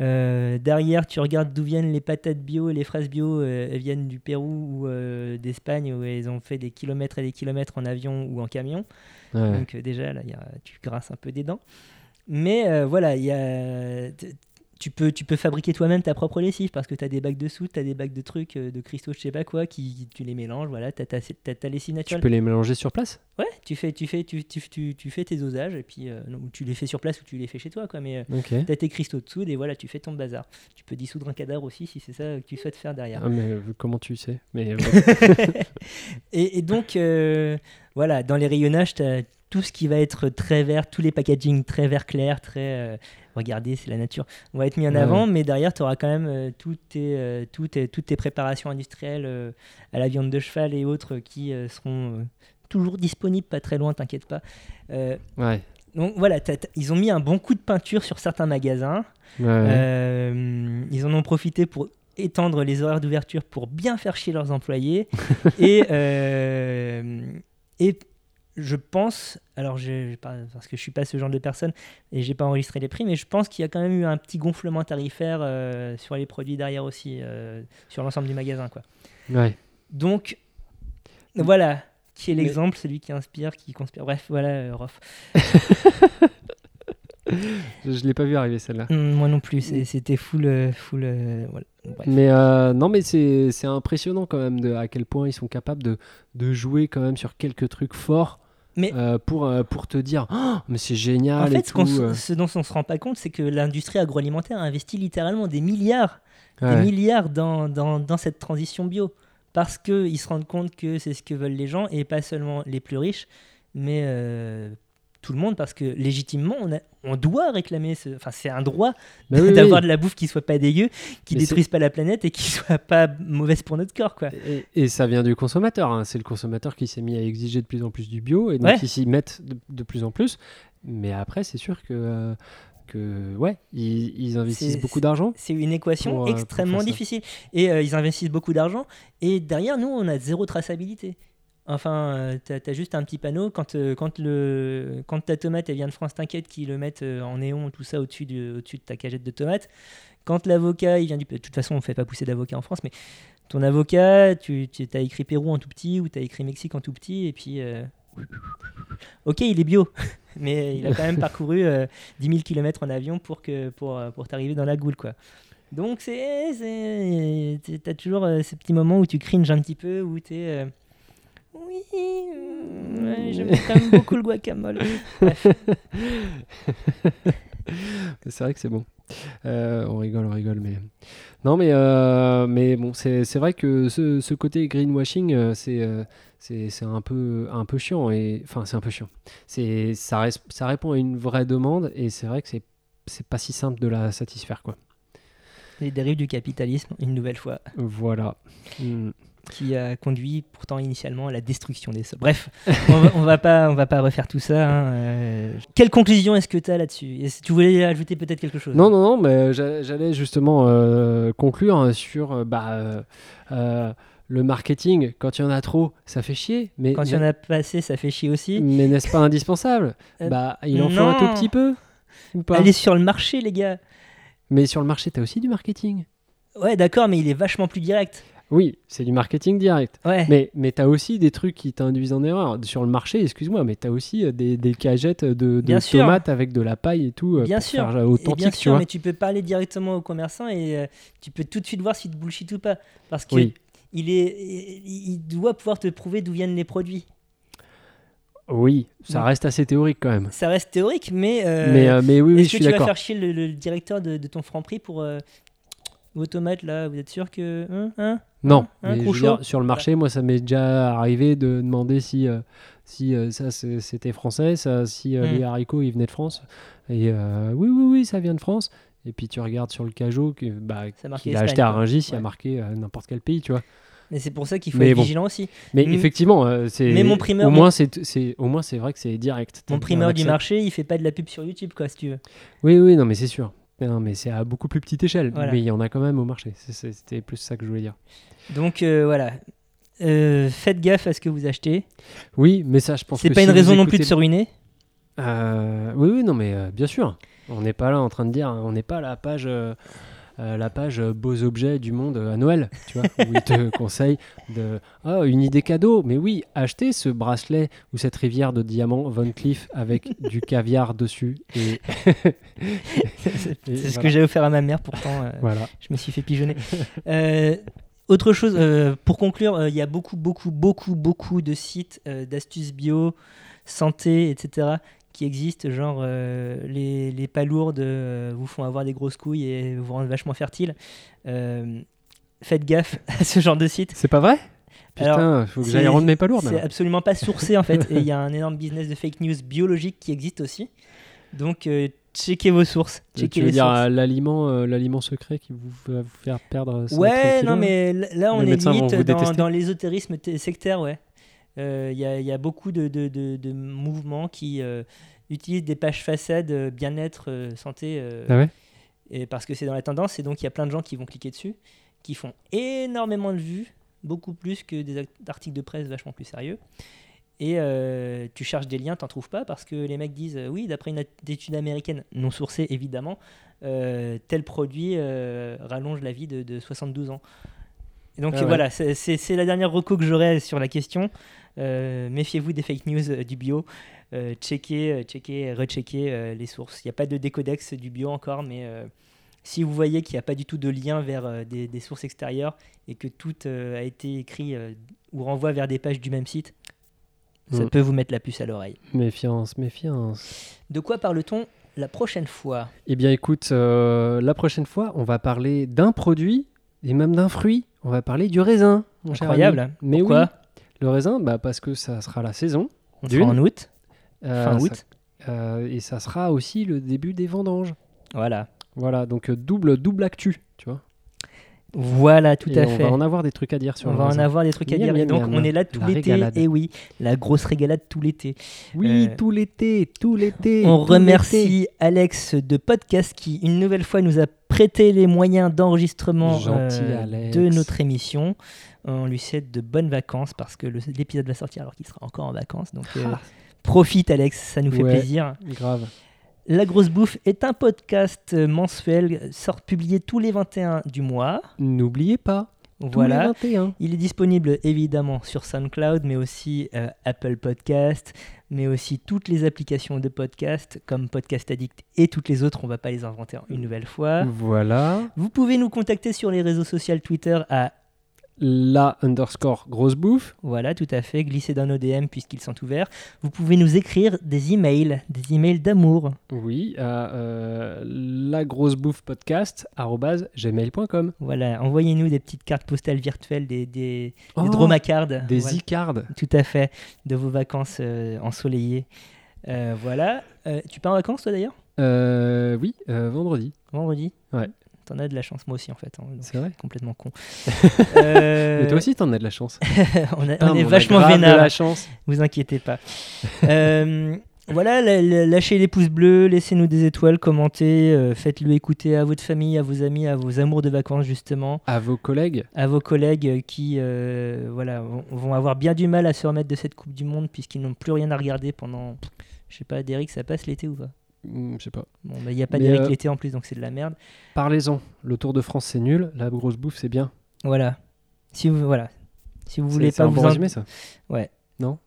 Euh, derrière, tu regardes d'où viennent les patates bio et les fraises bio. euh, elles viennent du Pérou ou euh, d'Espagne où elles ont fait des kilomètres et des kilomètres en avion ou en camion. Ouais. Donc déjà, là, il y a- tu grasses un peu des dents. Mais voilà, il y a, tu, peux, tu peux fabriquer toi-même ta propre lessive parce que tu as des bacs de soude, tu as des bacs de trucs, euh, de cristaux, je sais pas quoi, qui tu les mélanges, voilà, tu as, ta lessive Tu naturelle. peux les mélanger sur place? Ouais, tu fais, tu, fais, tu, tu, tu, tu fais tes dosages et puis euh, non, tu les fais sur place ou tu les fais chez toi, quoi. Mais Ok. tu as tes cristaux de soude et voilà, tu fais ton bazar. Tu peux dissoudre un cadavre aussi si c'est ça que tu souhaites faire derrière. Ah, mais euh, comment tu sais? Mais, euh, et, et donc, euh, voilà, dans les rayonnages, tu as tout ce qui va être très vert, tous les packaging très vert clair, très. euh, regardez, c'est la nature. On va être mis en Ouais, avant, mais derrière, tu auras quand même euh, toutes, tes, euh, toutes, tes- toutes tes préparations industrielles euh, à la viande de cheval et autres qui seront toujours disponibles, pas très loin, t'inquiète pas. Ouais. Donc voilà, ils ont mis un bon coup de peinture sur certains magasins. Ouais. Ils en ont profité pour étendre les horaires d'ouverture pour bien faire chier leurs employés. et, et je pense, alors je, pas- parce que je suis pas ce genre de personne et j'ai pas enregistré les prix, mais je pense qu'il y a quand même eu un petit gonflement tarifaire euh, sur les produits derrière aussi, euh, sur l'ensemble du magasin. Quoi. Ouais. Donc voilà, qui est Mais- l'exemple, celui qui inspire, qui conspire. Bref, voilà, euh, Rof. Je, je l'ai pas vu arriver celle-là. Hum, moi non plus, c'était full. full euh, voilà. Bref. Mais euh, non, mais c'est c'est impressionnant quand même de à quel point ils sont capables de, de jouer quand même sur quelques trucs forts Mais- euh, pour, euh, pour te dire Oh, mais c'est génial En et fait, ce, tout, euh. ce dont on se rend pas compte, c'est que l'industrie agroalimentaire a investi littéralement des milliards, Ouais. des milliards dans, dans, dans cette transition bio. Parce qu'ils se rendent compte que c'est ce que veulent les gens, et pas seulement les plus riches, mais tout le monde, parce que légitimement, on, a- on doit réclamer, ce- enfin c'est un droit Bah oui, d'avoir oui. de la bouffe qui soit pas dégueu, qui Mais détruise pas la planète et qui soit pas mauvaise pour notre corps. Quoi. Et, et ça vient du consommateur. hein. C'est le consommateur qui s'est mis à exiger de plus en plus du bio et donc Ouais. ils s'y mettent de, de plus en plus. Mais après, c'est sûr que, euh, que ouais, ils, ils investissent beaucoup d'argent. C'est une équation Pour, euh, extrêmement difficile. Et euh, ils investissent beaucoup d'argent. Et derrière, nous, on a zéro traçabilité. Enfin, euh, t'as as juste un petit panneau. Quand, euh, quand, le, quand ta tomate elle vient de France, t'inquiète qu'ils le mettent euh, en néon, tout ça, au-dessus de, au-dessus de ta cagette de tomates. Quand l'avocat, il vient du. De toute façon, on fait pas pousser d'avocat en France, mais ton avocat, tu, tu as écrit Pérou en tout petit ou tu as écrit Mexique en tout petit. Et puis. Ok, il est bio, mais il a quand même parcouru euh, 10 000 km en avion pour, pour, pour t'arriver dans la goule, quoi. Donc, c'est, t'as toujours ces petits moments où tu cringes un petit peu, où t'es. Oui, euh, ouais, j'aime quand même beaucoup le guacamole. Bref. C'est vrai que c'est bon. Euh, on rigole, on rigole, mais non, mais euh, mais bon, c'est c'est vrai que ce, ce côté greenwashing, c'est c'est c'est un peu un peu chiant et enfin c'est un peu chiant. C'est ça res- ça répond à une vraie demande et c'est vrai que c'est c'est pas si simple de la satisfaire quoi. Les dérives du capitalisme, une nouvelle fois, Voilà. Mm. Qui a conduit pourtant initialement à la destruction des sols. Bref, on va, on va pas, on va pas refaire tout ça. hein, euh. Quelle conclusion est-ce que tu as là-dessus Tu voulais ajouter peut-être quelque chose? Non, non, non, mais j'a- j'allais justement euh, conclure sur euh, bah, euh, le marketing. Quand il y en a trop, ça fait chier. Mais, Quand il y en a pas assez, ça fait chier aussi. mais n'est-ce pas indispensable? Bah, il en faut un non. tout petit peu. Ou pas? Allez sur le marché, les gars. Mais sur le marché, tu as aussi du marketing. Ouais, d'accord, mais il est vachement plus direct. Oui, c'est du marketing direct. Ouais. Mais, mais tu as aussi des trucs qui t'induisent en erreur. Sur le marché, excuse-moi, mais tu as aussi euh, des, des cagettes de, tomates avec de la paille et tout. euh, Bien pour sûr, faire, euh, authentique, bien tu sûr, vois. mais tu peux parler directement au commerçant et euh, tu peux tout de suite voir s'il te bullshit ou pas. Parce que Oui. il, est, il doit pouvoir te prouver d'où viennent les produits. Oui, ça reste assez théorique quand même. Ça reste théorique, mais, euh, mais, euh, mais oui, oui, je est-ce que suis tu vas d'accord. faire chier le, le directeur de, de ton Franprix pour euh, vos tomates là Vous êtes sûr que. hein, hein? Non, mais dire, sur le marché, moi, ça m'est déjà arrivé de demander si, euh, si euh, ça c'était français, ça, si euh, Mm. les haricots ils venaient de France. Et oui, oui, oui, ça vient de France. Et puis tu regardes sur le cajot que, bah, qu'il a acheté à. Rungis, il a marqué n'importe quel pays, tu vois. Mais c'est pour ça qu'il faut Mais être bon. vigilant aussi. Mais Mm. effectivement, c'est Mais mon primeur, au moins c'est c'est au moins c'est vrai que c'est direct. Mon primeur du marché, il fait pas de la pub sur YouTube, quoi, si tu veux. Oui, oui, non, mais c'est sûr. Non, mais c'est à beaucoup plus petite échelle. Voilà. Mais il y en a quand même au marché. C'est- c'est- C'était plus ça que je voulais dire. Donc euh, voilà. Euh, faites gaffe à ce que vous achetez. Oui, mais ça, je pense C'est que pas si une raison non plus de se ruiner. Euh, oui, oui, non, mais bien sûr. On n'est pas là en train de dire, hein, on n'est pas à la page, euh, la page euh, beaux objets du monde euh, à Noël, tu vois, où ils te conseillent de, oh, une idée cadeau. Mais oui, achetez ce bracelet ou cette rivière de diamants Von Cleef avec du caviar dessus. Et, C'est ce que j'ai offert à ma mère, pourtant euh, voilà. je me suis fait pigeonner. Euh, autre chose, pour conclure, il y a beaucoup, beaucoup, beaucoup, beaucoup de sites d'astuces bio, santé, etc. qui existent, genre euh, les, les palourdes euh, vous font avoir des grosses couilles et vous rendent vachement fertile. Euh, faites gaffe à ce genre de site. C'est pas vrai? Alors, Putain, faut que j'aille rendre mes palourdes. C'est alors. absolument pas sourcé en fait. Et il y a un énorme business de fake news biologique qui existe aussi. Donc, euh, checkez vos sources. Tu Checkez veux les dire l'aliment, euh, l'aliment secret qui vous va vous faire perdre 130 Ouais, non, mais l- là, on Les est limite dans, l'ésotérisme sectaire, ouais. Il y, a, y a beaucoup de, de, de- de mouvements qui, euh, utilisent des pages façades euh, bien-être, euh, santé, euh, Ah ouais? et parce que c'est dans la tendance, et donc il y a plein de gens qui vont cliquer dessus, qui font énormément de vues, beaucoup plus que des articles de presse vachement plus sérieux. Et euh, tu cherches des liens, t'en trouves pas parce que les mecs disent euh, oui, d'après une étude américaine non sourcée évidemment, euh, tel produit euh, rallonge la vie de, de 72 ans. Et donc Ah ouais. voilà, c'est- la dernière reco que j'aurai sur la question. Euh, Méfiez-vous des fake news euh, du bio. Euh, checkez, checkez, recheckez les sources. Il n'y a pas de décodex du bio encore, mais si vous voyez qu'il n'y a pas du tout de lien vers des, des sources extérieures et que tout a été écrit ou renvoie vers des pages du même site, ça Mm. peut vous mettre la puce à l'oreille. Méfiance, méfiance. De quoi parle-t-on la prochaine fois? Eh bien, écoute, euh, la prochaine fois, on va parler d'un produit et même d'un fruit. On va parler du raisin. mon cher Incroyable. ami. Mais Pourquoi? oui, le raisin, bah, parce que ça sera la saison. On sera en août, Euh, fin ça- août. euh, et ça sera aussi le début des vendanges. Voilà. Voilà, donc euh, double, double actu, tu vois. Voilà, tout Et à on fait. va en avoir des trucs à dire sur On le va en avoir des trucs à Miam, dire. Et donc, miam. on est là tout l'été. Et oui, la grosse régalade tout l'été. Oui, Euh, tout l'été, tout l'été. On tout remercie Alex de Podcast qui, une nouvelle fois, nous a prêté les moyens d'enregistrement euh, de notre émission. On lui souhaite de bonnes vacances parce que l'épisode va sortir alors qu'il sera encore en vacances. Donc, euh, Ah. profite, Alex, ça nous fait Ouais. plaisir. Grave. La Grosse Bouffe est un podcast mensuel, sort publié tous les 21 du mois. N'oubliez pas, Voilà. tous les 21. Il est disponible évidemment sur SoundCloud, mais aussi euh, Apple Podcast, mais aussi toutes les applications de podcast comme Podcast Addict et toutes les autres. On va pas les inventer en une nouvelle fois. Voilà. Vous pouvez nous contacter sur les réseaux sociaux Twitter à La underscore grosse bouffe. voilà, tout à fait, glisser dans nos DM puisqu'ils sont ouverts. Vous pouvez nous écrire des emails, des emails d'amour. Oui, à euh, la grosse bouffe podcast gmail.com. Voilà, envoyez-nous des petites cartes postales virtuelles, des, des, Oh, des dromacards. Des Voilà. icards. Tout à fait, de vos vacances euh, ensoleillées. Euh, voilà. Tu pars en vacances toi d'ailleurs? Oui, vendredi. Vendredi? Ouais. T'en as de la chance, moi aussi en fait. hein, C'est vrai. Complètement con. Euh, Mais toi aussi, t'en as de la chance. on, a- Putain, on est on a vachement vénard, la chance. vous inquiétez pas. Euh, voilà, lâchez les pouces bleus, laissez-nous des étoiles, commentez, euh, faites-le écouter à votre famille, à vos amis, à vos amours de vacances justement, À vos collègues. à vos collègues euh, qui euh, voilà, vont, avoir bien du mal à se remettre de cette Coupe du Monde puisqu'ils n'ont plus rien à regarder pendant, je sais pas, Derek, ça passe l'été ou pas? Je sais pas. Bon, bah, il n'y a pas d'Eric euh, l'été en plus, donc c'est de la merde. Parlez-en. Le Tour de France, c'est nul. La grosse bouffe, c'est bien. Voilà. Si vous, voilà. Si vous voulez pas un vous bon en- résumé, ça Ouais. Non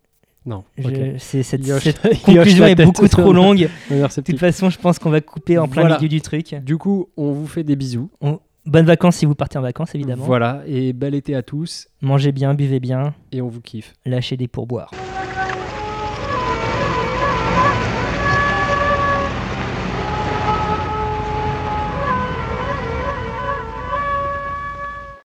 Non. Je- Ok. c'est- cette, hoche- cette conclusion est beaucoup trop longue. De toute façon, je pense qu'on va couper en plein Voilà. milieu du truc. Du coup, on vous fait des bisous. On- Bonnes vacances si vous partez en vacances, évidemment. Voilà. Et bel été à tous. Mangez bien, buvez bien, Et on vous kiffe. lâchez des pourboires.